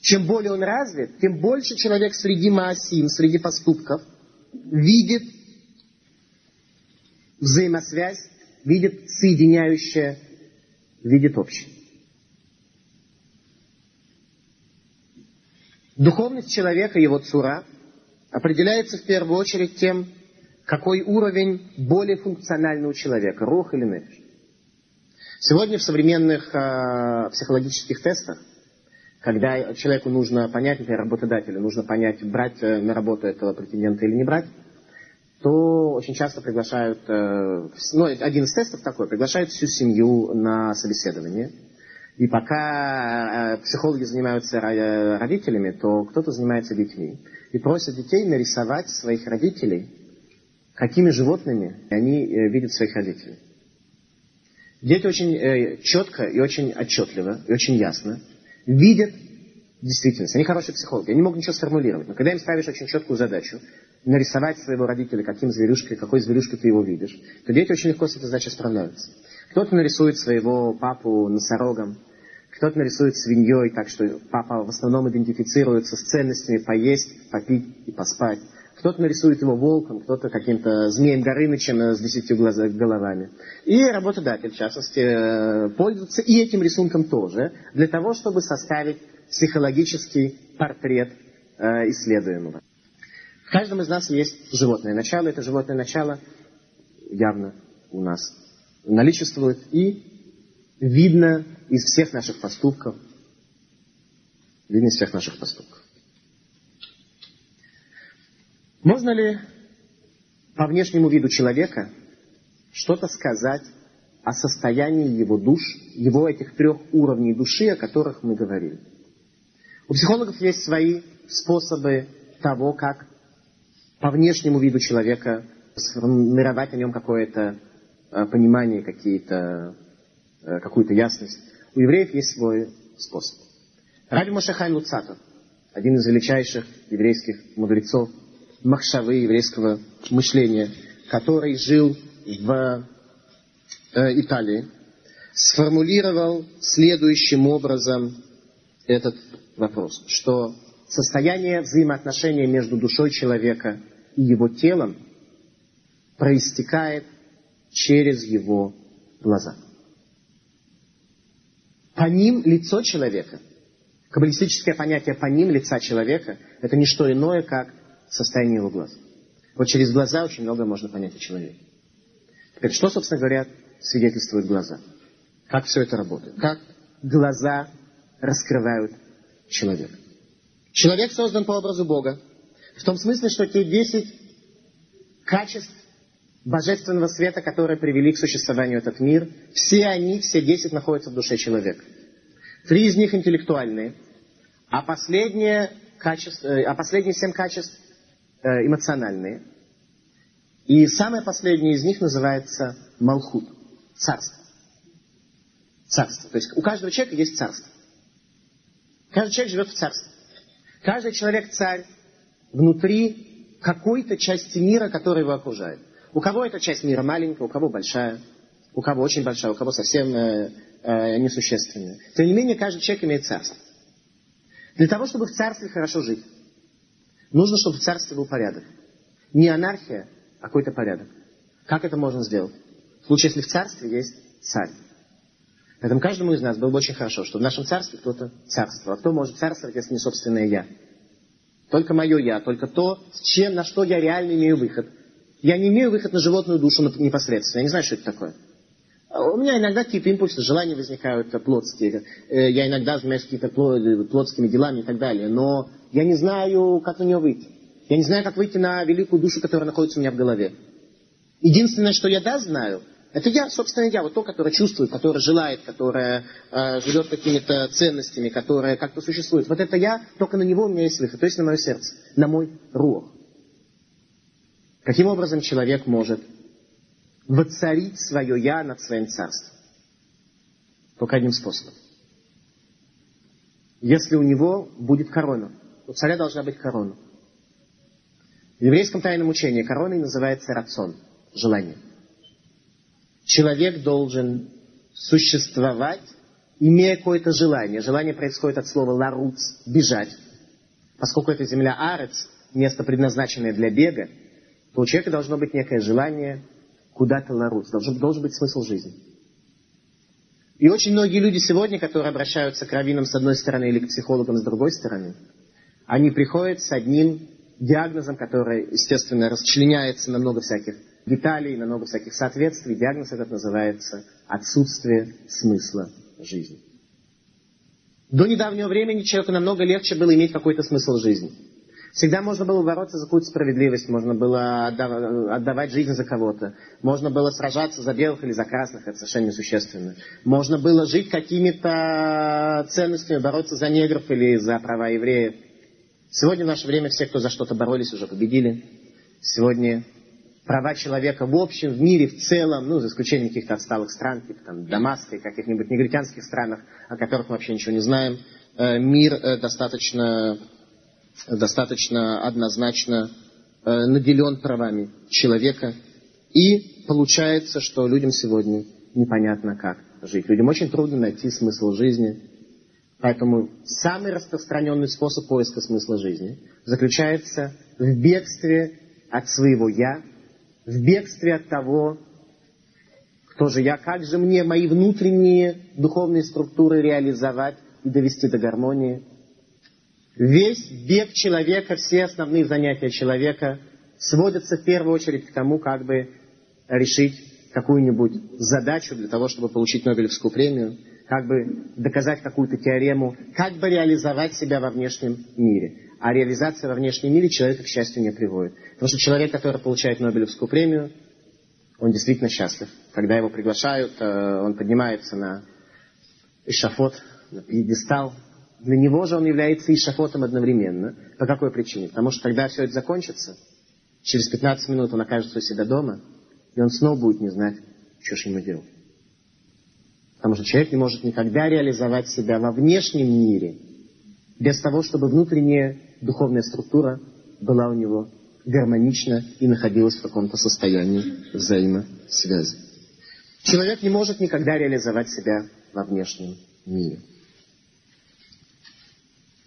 чем более он развит, тем больше человек среди маасим, среди поступков, видит взаимосвязь, видит соединяющее, видит общее. Духовность человека, его цура, определяется в первую очередь тем, какой уровень более функциональный у человека, рух или нефиш. Сегодня в современных э, психологических тестах, когда человеку нужно понять, например, работодателю, нужно понять, брать э, на работу этого претендента или не брать, то очень часто приглашают, э, ну, один из тестов такой, приглашают всю семью на собеседование – и пока э, психологи занимаются родителями, то кто-то занимается детьми. И просят детей нарисовать своих родителей, какими животными они э, видят своих родителей. Дети очень э, четко и очень отчетливо, и очень ясно видят действительность. Они хорошие психологи, они могут ничего сформулировать. Но когда им ставишь очень четкую задачу, нарисовать своего родителя, каким зверюшкой, какой зверюшкой ты его видишь, то дети очень легко с этой задачей справляются. Кто-то нарисует своего папу носорогом, кто-то нарисует свиньей, так что папа в основном идентифицируется с ценностями поесть, попить и поспать. Кто-то нарисует его волком, кто-то каким-то змеем Горынычем с десятью головами. И работодатель, в частности, э, пользуется и этим рисунком тоже, для того, чтобы составить психологический портрет э, исследуемого. В каждом из нас есть животное начало. Это животное начало явно у нас наличествует и видно из всех наших поступков. Видно из всех наших поступков. Можно ли по внешнему виду человека что-то сказать о состоянии его душ, его этих трех уровней души, о которых мы говорили? У психологов есть свои способы того, как по внешнему виду человека сформировать о нем какое-то понимание, какие-то, э, какую-то ясность. У евреев есть свой способ. Раби Мошахай Луцатов, один из величайших еврейских мудрецов, махшавы еврейского мышления, который жил в э, Италии, сформулировал следующим образом этот вопрос, что состояние взаимоотношения между душой человека и его телом проистекает через его глаза. По ним лицо человека, каббалистическое понятие по ним лица человека, это не что иное, как состояние его глаз. Вот через глаза очень много можно понять о человеке. Теперь, что, собственно говоря, свидетельствуют глаза? Как все это работает? Как глаза раскрывают человека? Человек создан по образу Бога. В том смысле, что те десять качеств божественного света, которые привели к существованию этот мир, все они, все десять находятся в душе человека. Три из них интеллектуальные, а последние, качество, э, а последние семь качеств э, эмоциональные. И самое последнее из них называется Малхут, царство. Царство. То есть у каждого человека есть царство. Каждый человек живет в царстве. Каждый человек царь внутри какой-то части мира, которая его окружает. У кого эта часть мира маленькая, у кого большая, у кого очень большая, у кого совсем э, э, несущественная. Тем не менее, каждый человек имеет царство. Для того, чтобы в царстве хорошо жить, нужно, чтобы в царстве был порядок. Не анархия, а какой-то порядок. Как это можно сделать? В случае, если в царстве есть царь. Поэтому каждому из нас было бы очень хорошо, что в нашем царстве кто-то царство. А кто может царствовать, если не собственное я? Только мое я, только то, с чем, на что я реально имею выход – Я не имею выход на животную душу непосредственно. Я не знаю, что это такое. А у меня иногда какие-то импульсы, желания возникают плотские. Э, я иногда занимаюсь какими-то плотскими делами и так далее. Но я не знаю, как на нее выйти. Я не знаю, как выйти на великую душу, которая находится у меня в голове. Единственное, что я да знаю, это я, собственно, я, вот то, которое чувствует, которое желает, которое э, живет какими-то ценностями, которое как-то существует. Вот это я, только на него у меня есть выход, то есть на мое сердце, на мой рух. Каким образом человек может воцарить свое «я» над своим царством? Только одним способом. Если у него будет корона, у царя должна быть корона. В еврейском тайном учении короной называется рацион, желание. Человек должен существовать, имея какое-то желание. Желание происходит от слова «ларуц» – «бежать». Поскольку это земля Арец, место, предназначенное для бега, то у человека должно быть некое желание куда-то ларуц, должен, должен быть смысл жизни. И очень многие люди сегодня, которые обращаются к раввинам с одной стороны или к психологам с другой стороны, они приходят с одним диагнозом, который, естественно, расчленяется на много всяких деталей, на много всяких соответствий. Диагноз этот называется отсутствие смысла жизни. До недавнего времени человеку намного легче было иметь какой-то смысл жизни. Всегда можно было бороться за какую-то справедливость, можно было отдавать жизнь за кого-то, можно было сражаться за белых или за красных, это совершенно несущественно. Можно было жить какими-то ценностями, бороться за негров или за права евреев. Сегодня в наше время все, кто за что-то боролись, уже победили. Сегодня права человека в общем, в мире в целом, ну, за исключением каких-то отсталых стран, типа там Дамаска и каких-нибудь негритянских странах, о которых мы вообще ничего не знаем, э, мир э, достаточно, достаточно однозначно э, наделен правами человека. И получается, что людям сегодня непонятно, как жить. Людям очень трудно найти смысл жизни, Поэтому самый распространенный способ поиска смысла жизни заключается в бегстве от своего «я», в бегстве от того, кто же я, как же мне мои внутренние духовные структуры реализовать и довести до гармонии. Весь бег человека, все основные занятия человека сводятся в первую очередь к тому, как бы решить какую-нибудь задачу для того, чтобы получить Нобелевскую премию – как бы доказать какую-то теорему, как бы реализовать себя во внешнем мире. А реализация во внешнем мире человека к счастью не приводит. Потому что человек, который получает Нобелевскую премию, он действительно счастлив. Когда его приглашают, э, он поднимается на эшафот, на пьедестал. Для него же он является эшафотом одновременно. По какой причине? Потому что когда все это закончится, через 15 минут он окажется у себя дома, и он снова будет не знать, что же ему делать. Потому что человек не может никогда реализовать себя во внешнем мире без того, чтобы внутренняя духовная структура была у него гармонична и находилась в каком-то состоянии взаимосвязи. Человек не может никогда реализовать себя во внешнем мире.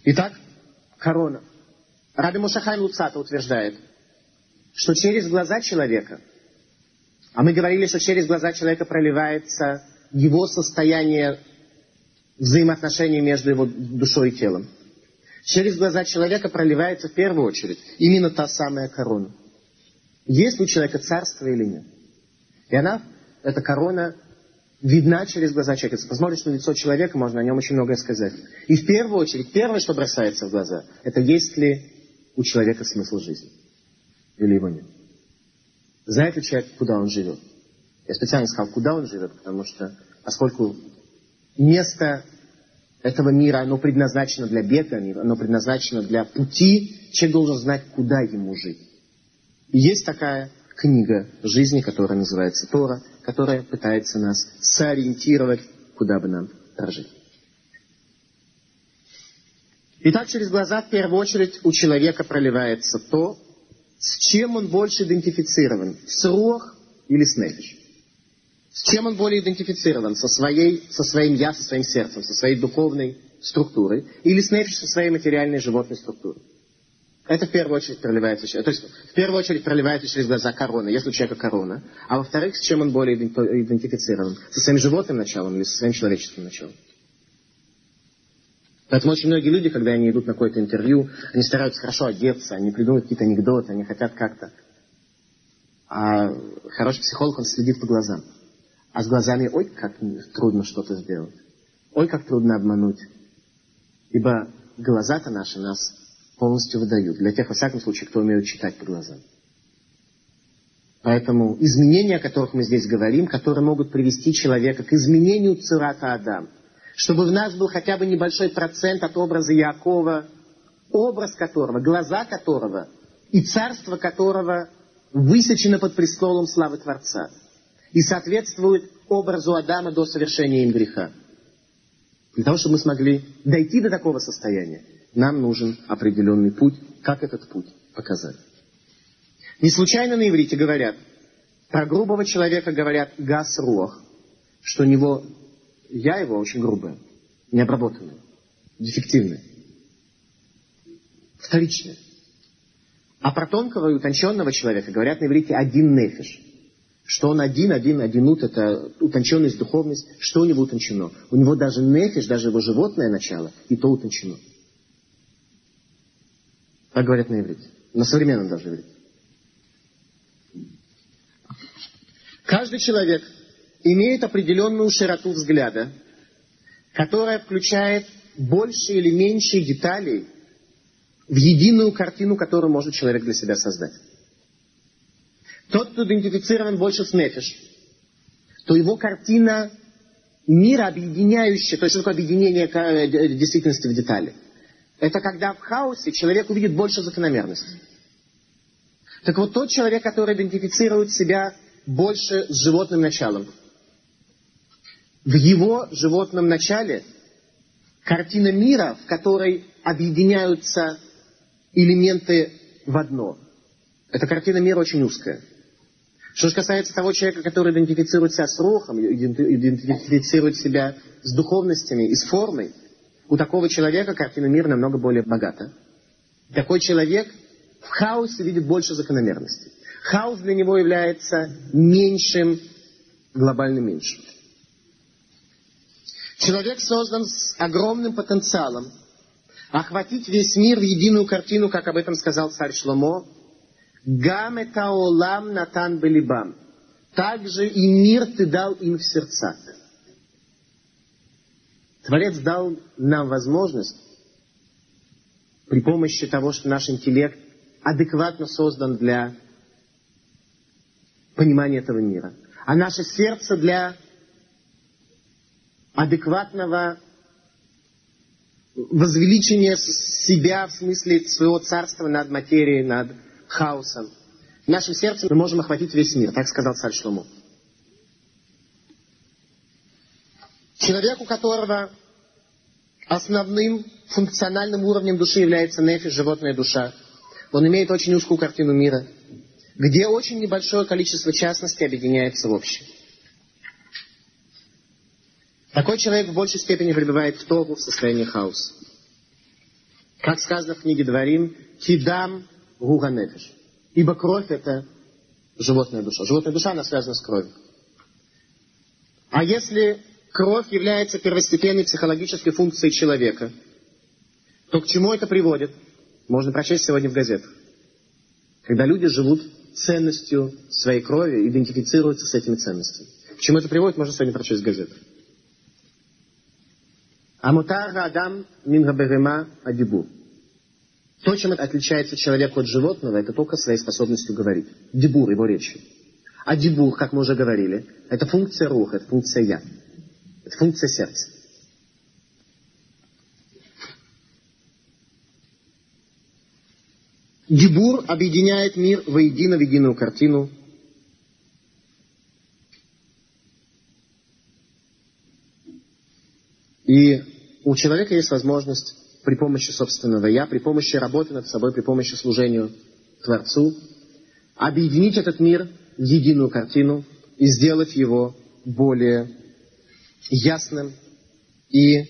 Итак, корона. Раби Мушахайм Луцата утверждает, что через глаза человека, а мы говорили, что через глаза человека проливается его состояние взаимоотношений между его душой и телом. Через глаза человека проливается в первую очередь именно та самая корона. Есть у человека царство или нет? И она, эта корона, видна через глаза человека. Если посмотришь на лицо человека, можно о нем очень многое сказать. И в первую очередь, первое, что бросается в глаза, это есть ли у человека смысл жизни. Или его нет. Знает ли человек, куда он живет? Я специально сказал, куда он живет, потому что, поскольку место этого мира, оно предназначено для бега, оно предназначено для пути, человек должен знать, куда ему жить. И есть такая книга жизни, которая называется Тора, которая пытается нас сориентировать, куда бы нам прожить. Итак, через глаза в первую очередь у человека проливается то, с чем он больше идентифицирован, с рух или с нефиш. С чем он более идентифицирован? Со, своей, со своим я, со своим сердцем, со своей духовной структурой, или с нефиш, со своей материальной животной структурой. Это в первую очередь проливается, то есть в первую очередь проливается через глаза корона, если у человека корона, а во-вторых, с чем он более идентифицирован? Со своим животным началом или со своим человеческим началом? Поэтому очень многие люди, когда они идут на какое-то интервью, они стараются хорошо одеться, они придумывают какие-то анекдоты, они хотят как-то А хороший психолог, он следит по глазам. А с глазами, ой, как трудно что-то сделать. Ой, как трудно обмануть. Ибо глаза-то наши нас полностью выдают. Для тех, во всяком случае, кто умеет читать по глазам. Поэтому изменения, о которых мы здесь говорим, которые могут привести человека к изменению цирата Адам, чтобы в нас был хотя бы небольшой процент от образа Якова, образ которого, глаза которого и царство которого высечено под престолом славы Творца и соответствует образу Адама до совершения им греха. Для того, чтобы мы смогли дойти до такого состояния, нам нужен определенный путь. Как этот путь показать? Не случайно на иврите говорят, про грубого человека говорят газ руах, что у него, я его очень грубая, необработанная, дефективная, вторичная. А про тонкого и утонченного человека говорят на иврите один нефиш. Что он один, один, одинут, это утонченность, духовность. Что у него утончено? У него даже нефиш, даже его животное начало, и то утончено. Так говорят на иврите. На современном даже иврите. Каждый человек имеет определенную широту взгляда, которая включает больше или меньше деталей в единую картину, которую может человек для себя создать. Тот, кто идентифицирован больше с Нефиш, то его картина мира объединяющая, то есть что такое объединение э, действительности в детали? Это когда в хаосе человек увидит больше закономерностей. Так вот, тот человек, который идентифицирует себя больше с животным началом, в его животном начале картина мира, в которой объединяются элементы в одно. Эта картина мира очень узкая. Что же касается того человека, который идентифицирует себя с рухом, идентифицирует себя с духовностями и с формой, у такого человека картина мира намного более богата. Такой человек в хаосе видит больше закономерностей. Хаос для него является меньшим, глобальным меньшим. Человек создан с огромным потенциалом охватить весь мир в единую картину, как об этом сказал царь Шломо. Гам это олам натан белибам. Также и мир ты дал им в сердцах. Творец дал нам возможность при помощи того, что наш интеллект адекватно создан для понимания этого мира, а наше сердце для адекватного возвеличение себя в смысле своего царства над материей, над хаосом. В нашем сердце мы можем охватить весь мир, так сказал царь Шлому. Человек, у которого основным функциональным уровнем души является нефиш, животная душа, он имеет очень узкую картину мира, где очень небольшое количество частностей объединяется в общее. Такой человек в большей степени пребывает в тогу, в состоянии хаоса. Как сказано в книге Дворим, «Кидам гуганефиш». Ибо кровь – это животная душа. Животная душа, она связана с кровью. А если кровь является первостепенной психологической функцией человека, то к чему это приводит? Можно прочесть сегодня в газетах. Когда люди живут ценностью своей крови, идентифицируются с этими ценностями. К чему это приводит, можно сегодня прочесть в газетах. Амутар Адам Мингаберема Адибу. То, чем это отличается человек от животного, это только своей способностью говорить. Дебур, его речью. А дебур, как мы уже говорили, это функция руха, это функция я. Это функция сердца. Дебур объединяет мир воедино в единую картину. И у человека есть возможность при помощи собственного «я», при помощи работы над собой, при помощи служения Творцу, объединить этот мир в единую картину и сделать его более ясным и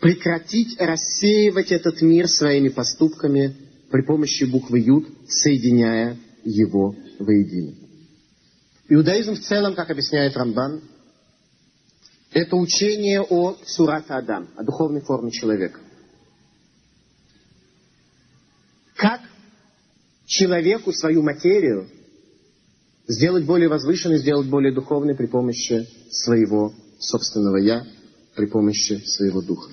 прекратить рассеивать этот мир своими поступками при помощи буквы Юд, соединяя его воедино. Иудаизм в целом, как объясняет Рамбан, это учение о Сурат Адам, о духовной форме человека. Как человеку свою материю сделать более возвышенной, сделать более духовной при помощи своего собственного «я», при помощи своего духа.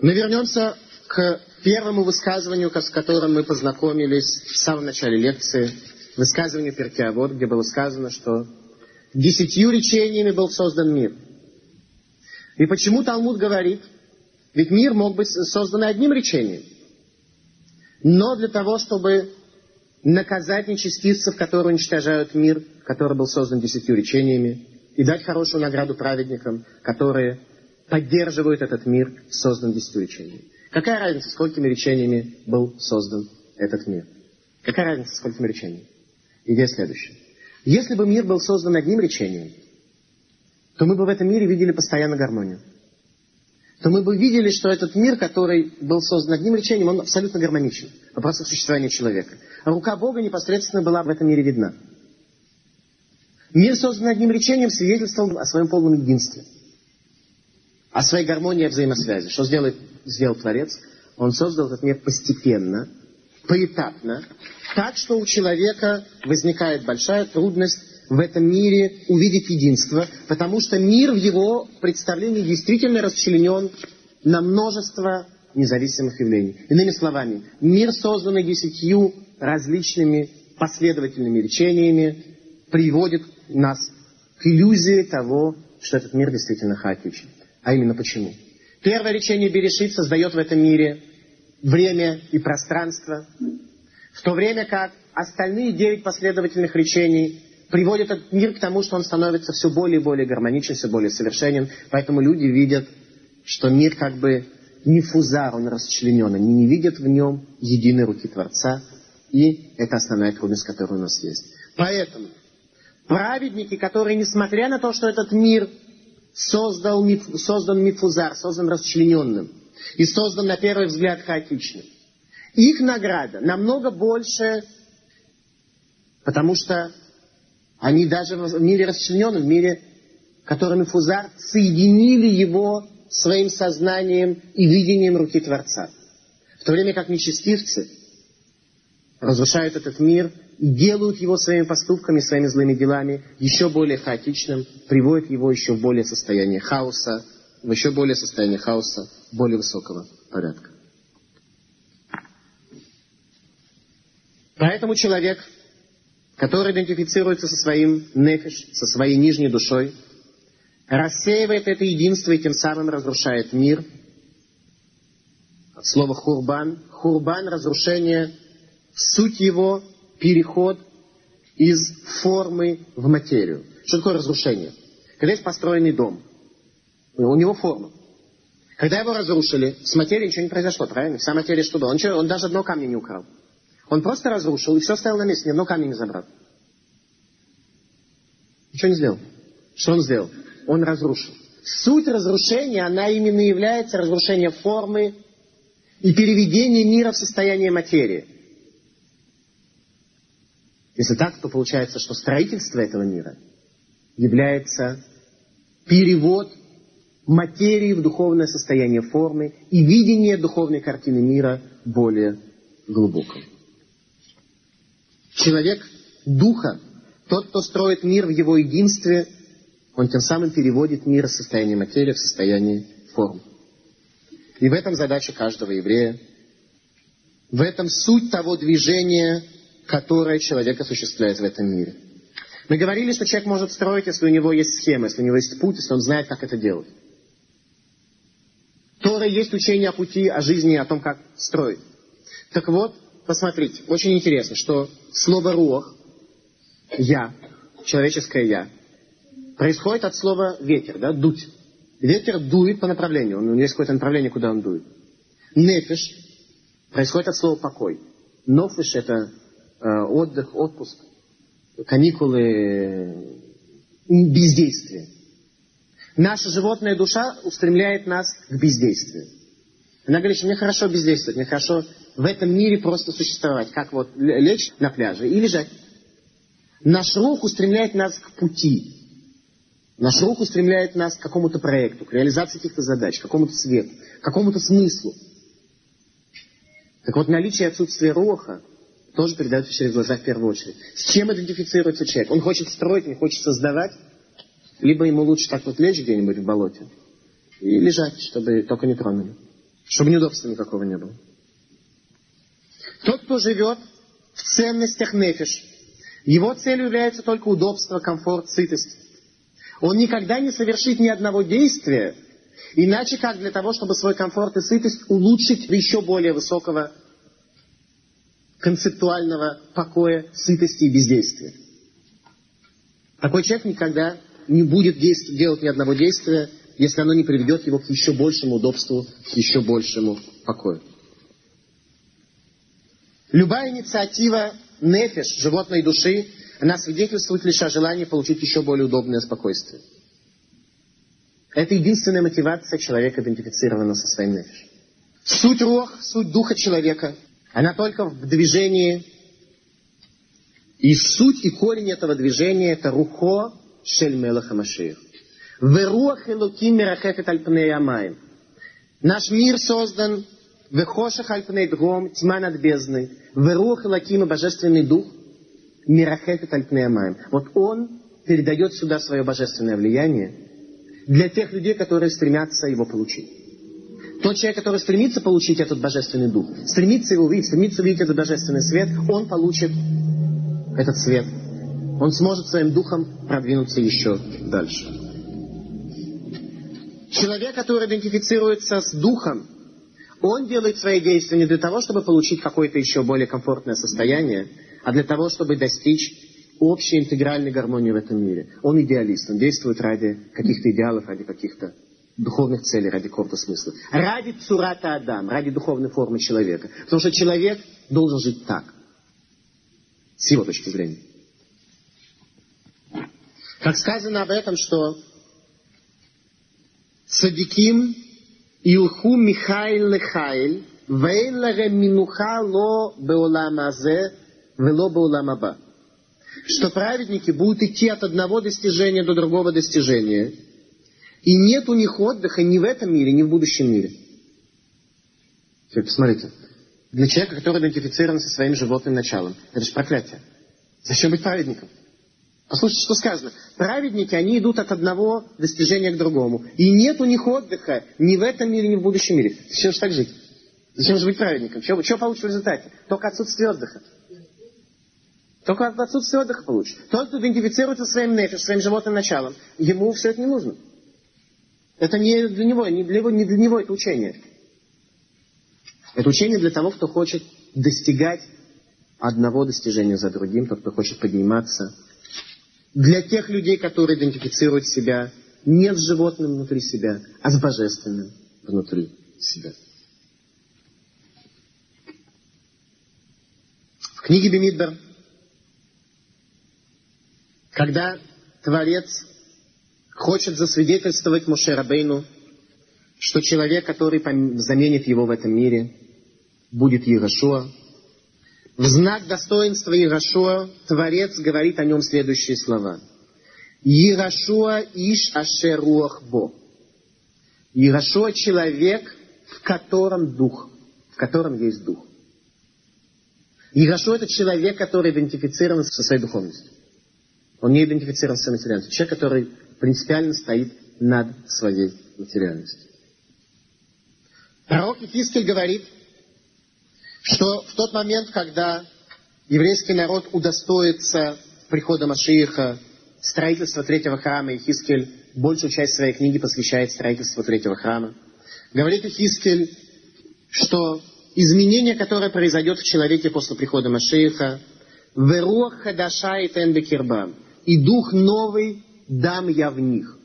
Мы вернемся к первому высказыванию, с которым мы познакомились в самом начале лекции, высказыванию Перкеавод, где было сказано, что десятью речениями был создан мир. И почему Талмуд говорит, ведь мир мог быть создан одним речением. Но для того, чтобы наказать нечестивцев, которые уничтожают мир, который был создан десятью речениями, и дать хорошую награду праведникам, которые поддерживают этот мир, создан десятью речениями. Какая разница, сколькими речениями был создан этот мир? Какая разница, сколькими речениями? Идея следующая. Если бы мир был создан одним речением, то мы бы в этом мире видели постоянно гармонию. То мы бы видели, что этот мир, который был создан одним речением, он абсолютно гармоничен. Вопрос существования человека. А рука Бога непосредственно была в этом мире видна. Мир, создан одним речением, свидетельствовал о своем полном единстве. О своей гармонии и взаимосвязи. Что сделает, сделал Творец? Он создал этот мир постепенно, поэтапно, так что у человека возникает большая трудность в этом мире увидеть единство, потому что мир в его представлении действительно расчленен на множество независимых явлений. Иными словами, мир, созданный десятью различными последовательными речениями, приводит нас к иллюзии того, что этот мир действительно хаотичен. А именно почему? Первое речение Берешит создает в этом мире время и пространство, в то время как остальные девять последовательных речений приводят этот мир к тому, что он становится все более и более гармоничен, все более совершенен. Поэтому люди видят, что мир как бы не фузар, он расчленен. Они не видят в нем единой руки Творца. И это основная трудность, которая у нас есть. Поэтому праведники, которые, несмотря на то, что этот мир создал, создан мифузар, создан расчлененным, и создан, на первый взгляд, хаотичным, их награда намного больше, потому что они даже в мире расчлененном, в мире, который мифузар, соединили его своим сознанием и видением руки Творца. В то время как нечестивцы разрушают этот мир и делают его своими поступками, своими злыми делами еще более хаотичным, приводят его еще в более состояние хаоса, в еще более состояние хаоса, более высокого порядка. Поэтому человек, который идентифицируется со своим нефиш, со своей нижней душой, рассеивает это единство и тем самым разрушает мир. От слова хурбан. Хурбан – разрушение, суть его – переход из формы в материю. Что такое разрушение? Когда есть построенный дом, у него форма. Когда его разрушили, с материей ничего не произошло, правильно? Вся материя что была? Он, он даже одно камня не украл. Он просто разрушил и все стоял на месте, ни одно камня не забрал. Ничего не сделал. Что он сделал? Он разрушил. Суть разрушения, она именно является разрушением формы и переведение мира в состояние материи. Если так, то получается, что строительство этого мира является перевод материи в духовное состояние формы и видение духовной картины мира более глубоком. Человек духа, тот, кто строит мир в его единстве, он тем самым переводит мир из состояния материи в состояние форм. И в этом задача каждого еврея. В этом суть того движения, которое человек осуществляет в этом мире. Мы говорили, что человек может строить, если у него есть схема, если у него есть путь, если он знает, как это делать. Тора есть учение о пути, о жизни, о том, как строить. Так вот, посмотрите, очень интересно, что слово «руах», «я», человеческое «я», происходит от слова ветер, да, дуть. Ветер дует по направлению, у него есть какое-то направление, куда он дует. Нефиш происходит от слова покой. Нофиш это э, отдых, отпуск, каникулы, бездействие. Наша животная душа устремляет нас к бездействию. Она говорит, что мне хорошо бездействовать, мне хорошо в этом мире просто существовать, как вот лечь на пляже и лежать. Наш рух устремляет нас к пути, Наш рух устремляет нас к какому-то проекту, к реализации каких-то задач, к какому-то свету, к какому-то смыслу. Так вот, наличие и отсутствие роха тоже передается через глаза в первую очередь. С чем идентифицируется человек? Он хочет строить, не хочет создавать, либо ему лучше так вот лечь где-нибудь в болоте и лежать, чтобы только не тронули. Чтобы неудобства никакого не было. Тот, кто живет в ценностях нефиш, его целью является только удобство, комфорт, сытость. Он никогда не совершит ни одного действия, иначе как для того, чтобы свой комфорт и сытость улучшить до еще более высокого концептуального покоя, сытости и бездействия. Такой человек никогда не будет делать ни одного действия, если оно не приведет его к еще большему удобству, к еще большему покою. Любая инициатива нефиш, животной души, она свидетельствует лишь о желании получить еще более удобное спокойствие. Это единственная мотивация человека, идентифицирована со своим нефиш. Суть рох, суть духа человека, она только в движении. И суть и корень этого движения это рухо шель мелаха машир. Веруах альпней амаем. Наш мир создан Вехошах альпней дгом, тьма над бездной. Веруах элакима, божественный дух, мирахефет альпней амаем. Вот он передает сюда свое божественное влияние для тех людей, которые стремятся его получить. Тот человек, который стремится получить этот божественный дух, стремится его увидеть, стремится увидеть этот божественный свет, он получит этот свет. Он сможет своим духом продвинуться еще дальше. Человек, который идентифицируется с духом, он делает свои действия не для того, чтобы получить какое-то еще более комфортное состояние, а для того, чтобы достичь общей интегральной гармонии в этом мире. Он идеалист, он действует ради каких-то идеалов, ради каких-то духовных целей, ради какого-то смысла. Ради цурата Адам, ради духовной формы человека. Потому что человек должен жить так, с его точки зрения. Как сказано об этом, что Садиким Илху Михаил Лехаил, Вейн Ларем Минуха Ло Беолам Азе, Вело Беолам Аба. Что праведники будут идти от одного достижения до другого достижения. И нет у них отдыха ни в этом мире, ни в будущем мире. Теперь посмотрите. Для человека, который идентифицирован со своим животным началом, это же проклятие. Зачем быть праведником? Послушайте, что сказано. Праведники, они идут от одного достижения к другому. И нет у них отдыха ни в этом мире, ни в будущем мире. Зачем же так жить? Зачем же быть праведником? Что, что получишь в результате? Только отсутствие отдыха. Только отсутствие отдыха получишь. Тот, кто идентифицируется своим нефиш, своим животным началом, ему все это не нужно. Это не для него, не для него, не для него это учение. Это учение для того, кто хочет достигать одного достижения за другим, тот, кто хочет подниматься для тех людей, которые идентифицируют себя не с животным внутри себя, а с божественным внутри себя. В книге Бемидбар, когда Творец хочет засвидетельствовать Моше Рабейну, что человек, который заменит его в этом мире, будет Егошуа, в знак достоинства Ирашуа Творец говорит о нем следующие слова. Ирашуа иш ашеруах бо. Ирашуа человек, в котором дух, в котором есть дух. Ирашуа это человек, который идентифицирован со своей духовностью. Он не идентифицирован со своей материальностью. Человек, который принципиально стоит над своей материальностью. Пророк Ефискель говорит, что в тот момент, когда еврейский народ удостоится прихода Машииха, строительства третьего храма, и Хискель большую часть своей книги посвящает строительству третьего храма, говорит Хискель, что изменение, которое произойдет в человеке после прихода Машииха, «Веруах хадаша и тенбекирбам» и дух новый дам я в них.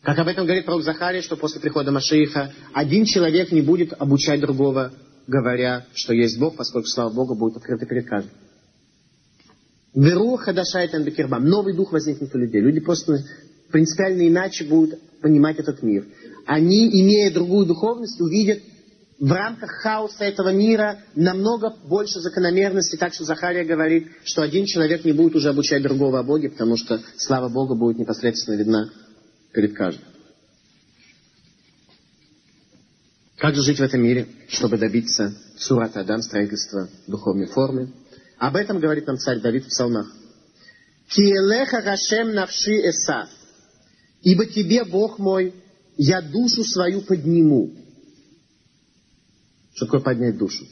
Как об этом говорит пророк Захария, что после прихода Машииха один человек не будет обучать другого говоря, что есть Бог, поскольку слава Богу будет открыта перед каждым. Веруха дашайтан бекирбам. Новый дух возникнет у людей. Люди просто принципиально иначе будут понимать этот мир. Они, имея другую духовность, увидят в рамках хаоса этого мира намного больше закономерности. Так что Захария говорит, что один человек не будет уже обучать другого о Боге, потому что слава Бога будет непосредственно видна перед каждым. Как же жить в этом мире, чтобы добиться Сурат Адам, строительства духовной формы? Об этом говорит нам царь Давид в псалмах. Киелеха Рашем навши эса. Ибо тебе, Бог мой, я душу свою подниму. Что такое поднять душу?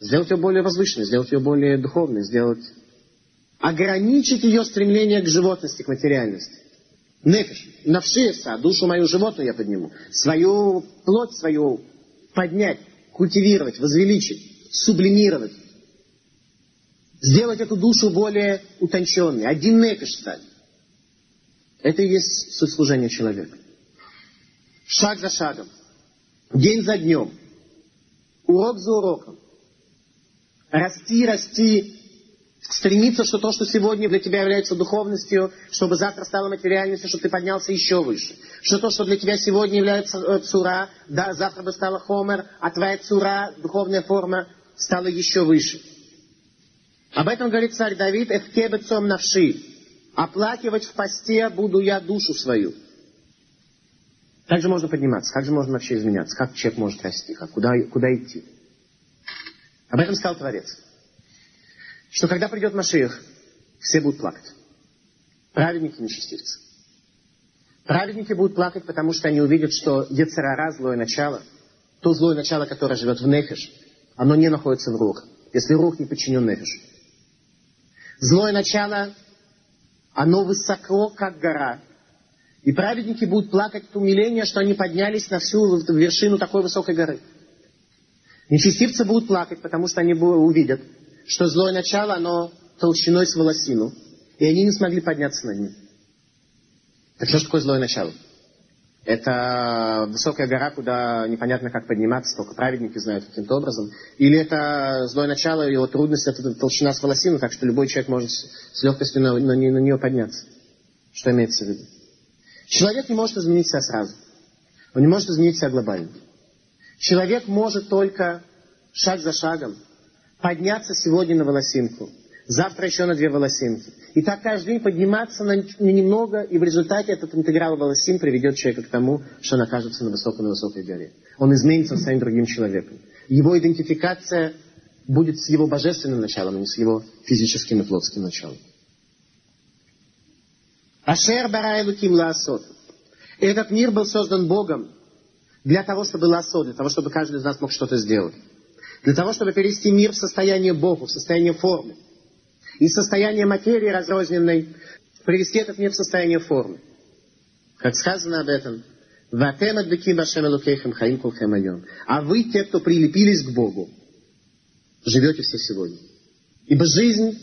Сделать ее более возвышенной, сделать ее более духовной, сделать... Ограничить ее стремление к животности, к материальности. Нефиш, навшиеса, душу мою животную я подниму. Свою плоть свою поднять, культивировать, возвеличить, сублимировать. Сделать эту душу более утонченной. Один нефиш стать. Это и есть суть служения человека. Шаг за шагом. День за днем. Урок за уроком. Расти, расти, стремиться, что то, что сегодня для тебя является духовностью, чтобы завтра стало материальностью, чтобы ты поднялся еще выше. Что то, что для тебя сегодня является э, цура, да, завтра бы стало хомер, а твоя цура, духовная форма, стала еще выше. Об этом говорит царь Давид, «Эфкебецом навши». Оплакивать в посте буду я душу свою. Как же можно подниматься? Как же можно вообще изменяться? Как человек может расти? Как, куда, куда идти? Об этом сказал Творец что когда придет Машиах, все будут плакать. Праведники, нечестивцы. Праведники будут плакать, потому что они увидят, что Ецерара, злое начало, то злое начало, которое живет в Нефиш, оно не находится в Рух, если Рух не подчинен Нефиш. Злое начало, оно высоко, как гора. И праведники будут плакать от умиления, что они поднялись на всю вершину такой высокой горы. Нечестивцы будут плакать, потому что они увидят, что злое начало, оно толщиной с волосину, и они не смогли подняться над ним. Так что же такое злое начало? Это высокая гора, куда непонятно как подниматься, только праведники знают каким-то образом. Или это злое начало, его трудность, это толщина с волосину, так что любой человек может с легкостью на, на, на нее подняться. Что имеется в виду? Человек не может изменить себя сразу. Он не может изменить себя глобально. Человек может только шаг за шагом подняться сегодня на волосинку, завтра еще на две волосинки. И так каждый день подниматься на, немного, и в результате этот интеграл волосин приведет человека к тому, что он окажется на высокой, на высокой горе. Он изменится, станет другим человеком. Его идентификация будет с его божественным началом, а не с его физическим и плотским началом. Ашер барай луким лаасот. Этот мир был создан Богом для того, чтобы лаасот, для того, чтобы каждый из нас мог что-то сделать. Для того, чтобы перевести мир в состояние Бога, в состояние формы. Из состояния материи разрозненной привести этот мир в состояние формы. Как сказано об этом, а вы, те, кто прилепились к Богу, живете все сегодня. Ибо жизнь,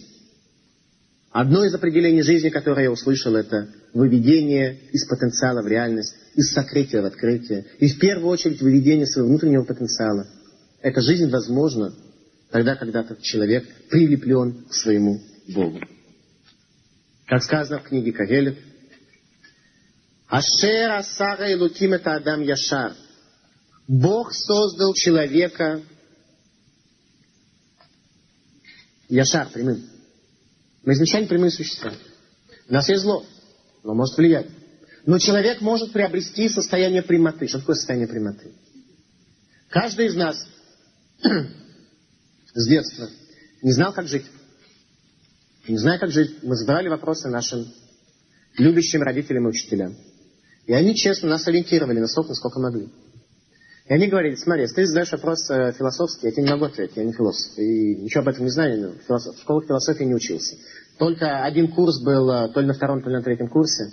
одно из определений жизни, которое я услышал, это выведение из потенциала в реальность, из сокрытия в открытие. И в первую очередь выведение своего внутреннего потенциала – эта жизнь возможна тогда, когда этот человек прилеплен к своему Богу. Как сказано в книге Кагелет, Ашер Асара и Луким это Адам Яшар. Бог создал человека Яшар, прямым. Мы изначально прямые существа. У нас есть зло, но может влиять. Но человек может приобрести состояние прямоты. Что такое состояние прямоты? Каждый из нас с детства не знал, как жить. Не зная, как жить, мы задавали вопросы нашим любящим родителям и учителям. И они честно нас ориентировали настолько, насколько могли. И они говорили, смотри, если ты задаешь вопрос э, философский, я тебе не могу ответить, я не философ. И ничего об этом не знаю, философ, в школах философии не учился. Только один курс был, э, то ли на втором, то ли на третьем курсе.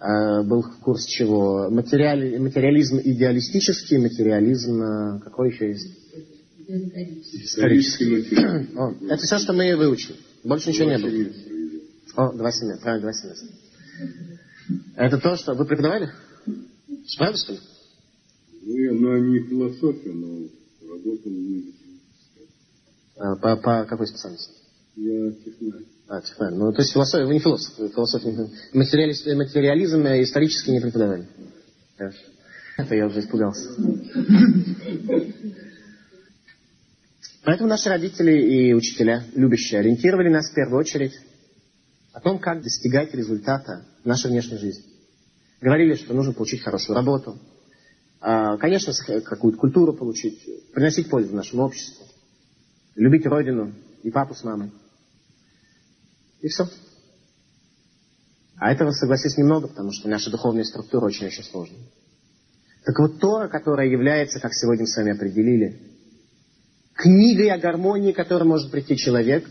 Э, был курс чего? Материали, материализм идеалистический, материализм, какой еще есть? Исторический материал. Это все, что мы выучили. Больше ничего не было. О, два семестра. Правильно, два семестра. Это то, что... Вы преподавали? Правда, что ли? Ну, я, ну, не философия, но работал в а, по, по какой специальности? Я технарь. А, технарь. Ну, то есть философия, вы не философ. Философия, материализм, материализм исторически не преподавали. Хорошо. Это я уже испугался. Поэтому наши родители и учителя, любящие, ориентировали нас в первую очередь о том, как достигать результата в нашей внешней жизни. Говорили, что нужно получить хорошую работу, А, конечно, какую-то культуру получить, приносить пользу нашему обществу, любить родину и папу с мамой. И все. А этого, согласись, немного, потому что наша духовная структура очень-очень сложная. Так вот Тора, которая является, как сегодня с вами определили, книгой о гармонии, к которой может прийти человек,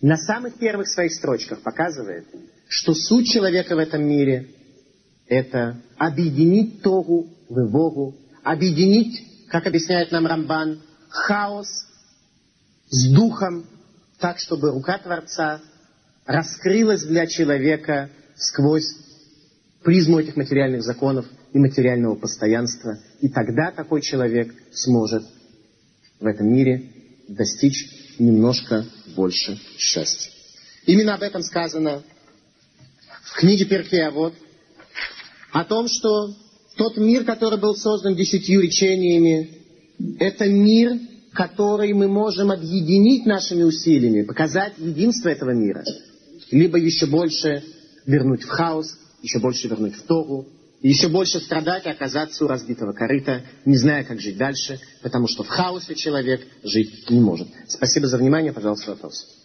на самых первых своих строчках показывает, что суть человека в этом мире – это объединить Тору в Ивогу, объединить, как объясняет нам Рамбан, хаос с духом, так, чтобы рука Творца раскрылась для человека сквозь призму этих материальных законов и материального постоянства. И тогда такой человек сможет в этом мире достичь немножко больше счастья. Именно об этом сказано в книге Перкея вот о том, что тот мир, который был создан десятью речениями, это мир, который мы можем объединить нашими усилиями, показать единство этого мира, либо еще больше вернуть в хаос, еще больше вернуть в Тору, еще больше страдать и оказаться у разбитого корыта, не зная, как жить дальше, потому что в хаосе человек жить не может. Спасибо за внимание, пожалуйста, вопрос.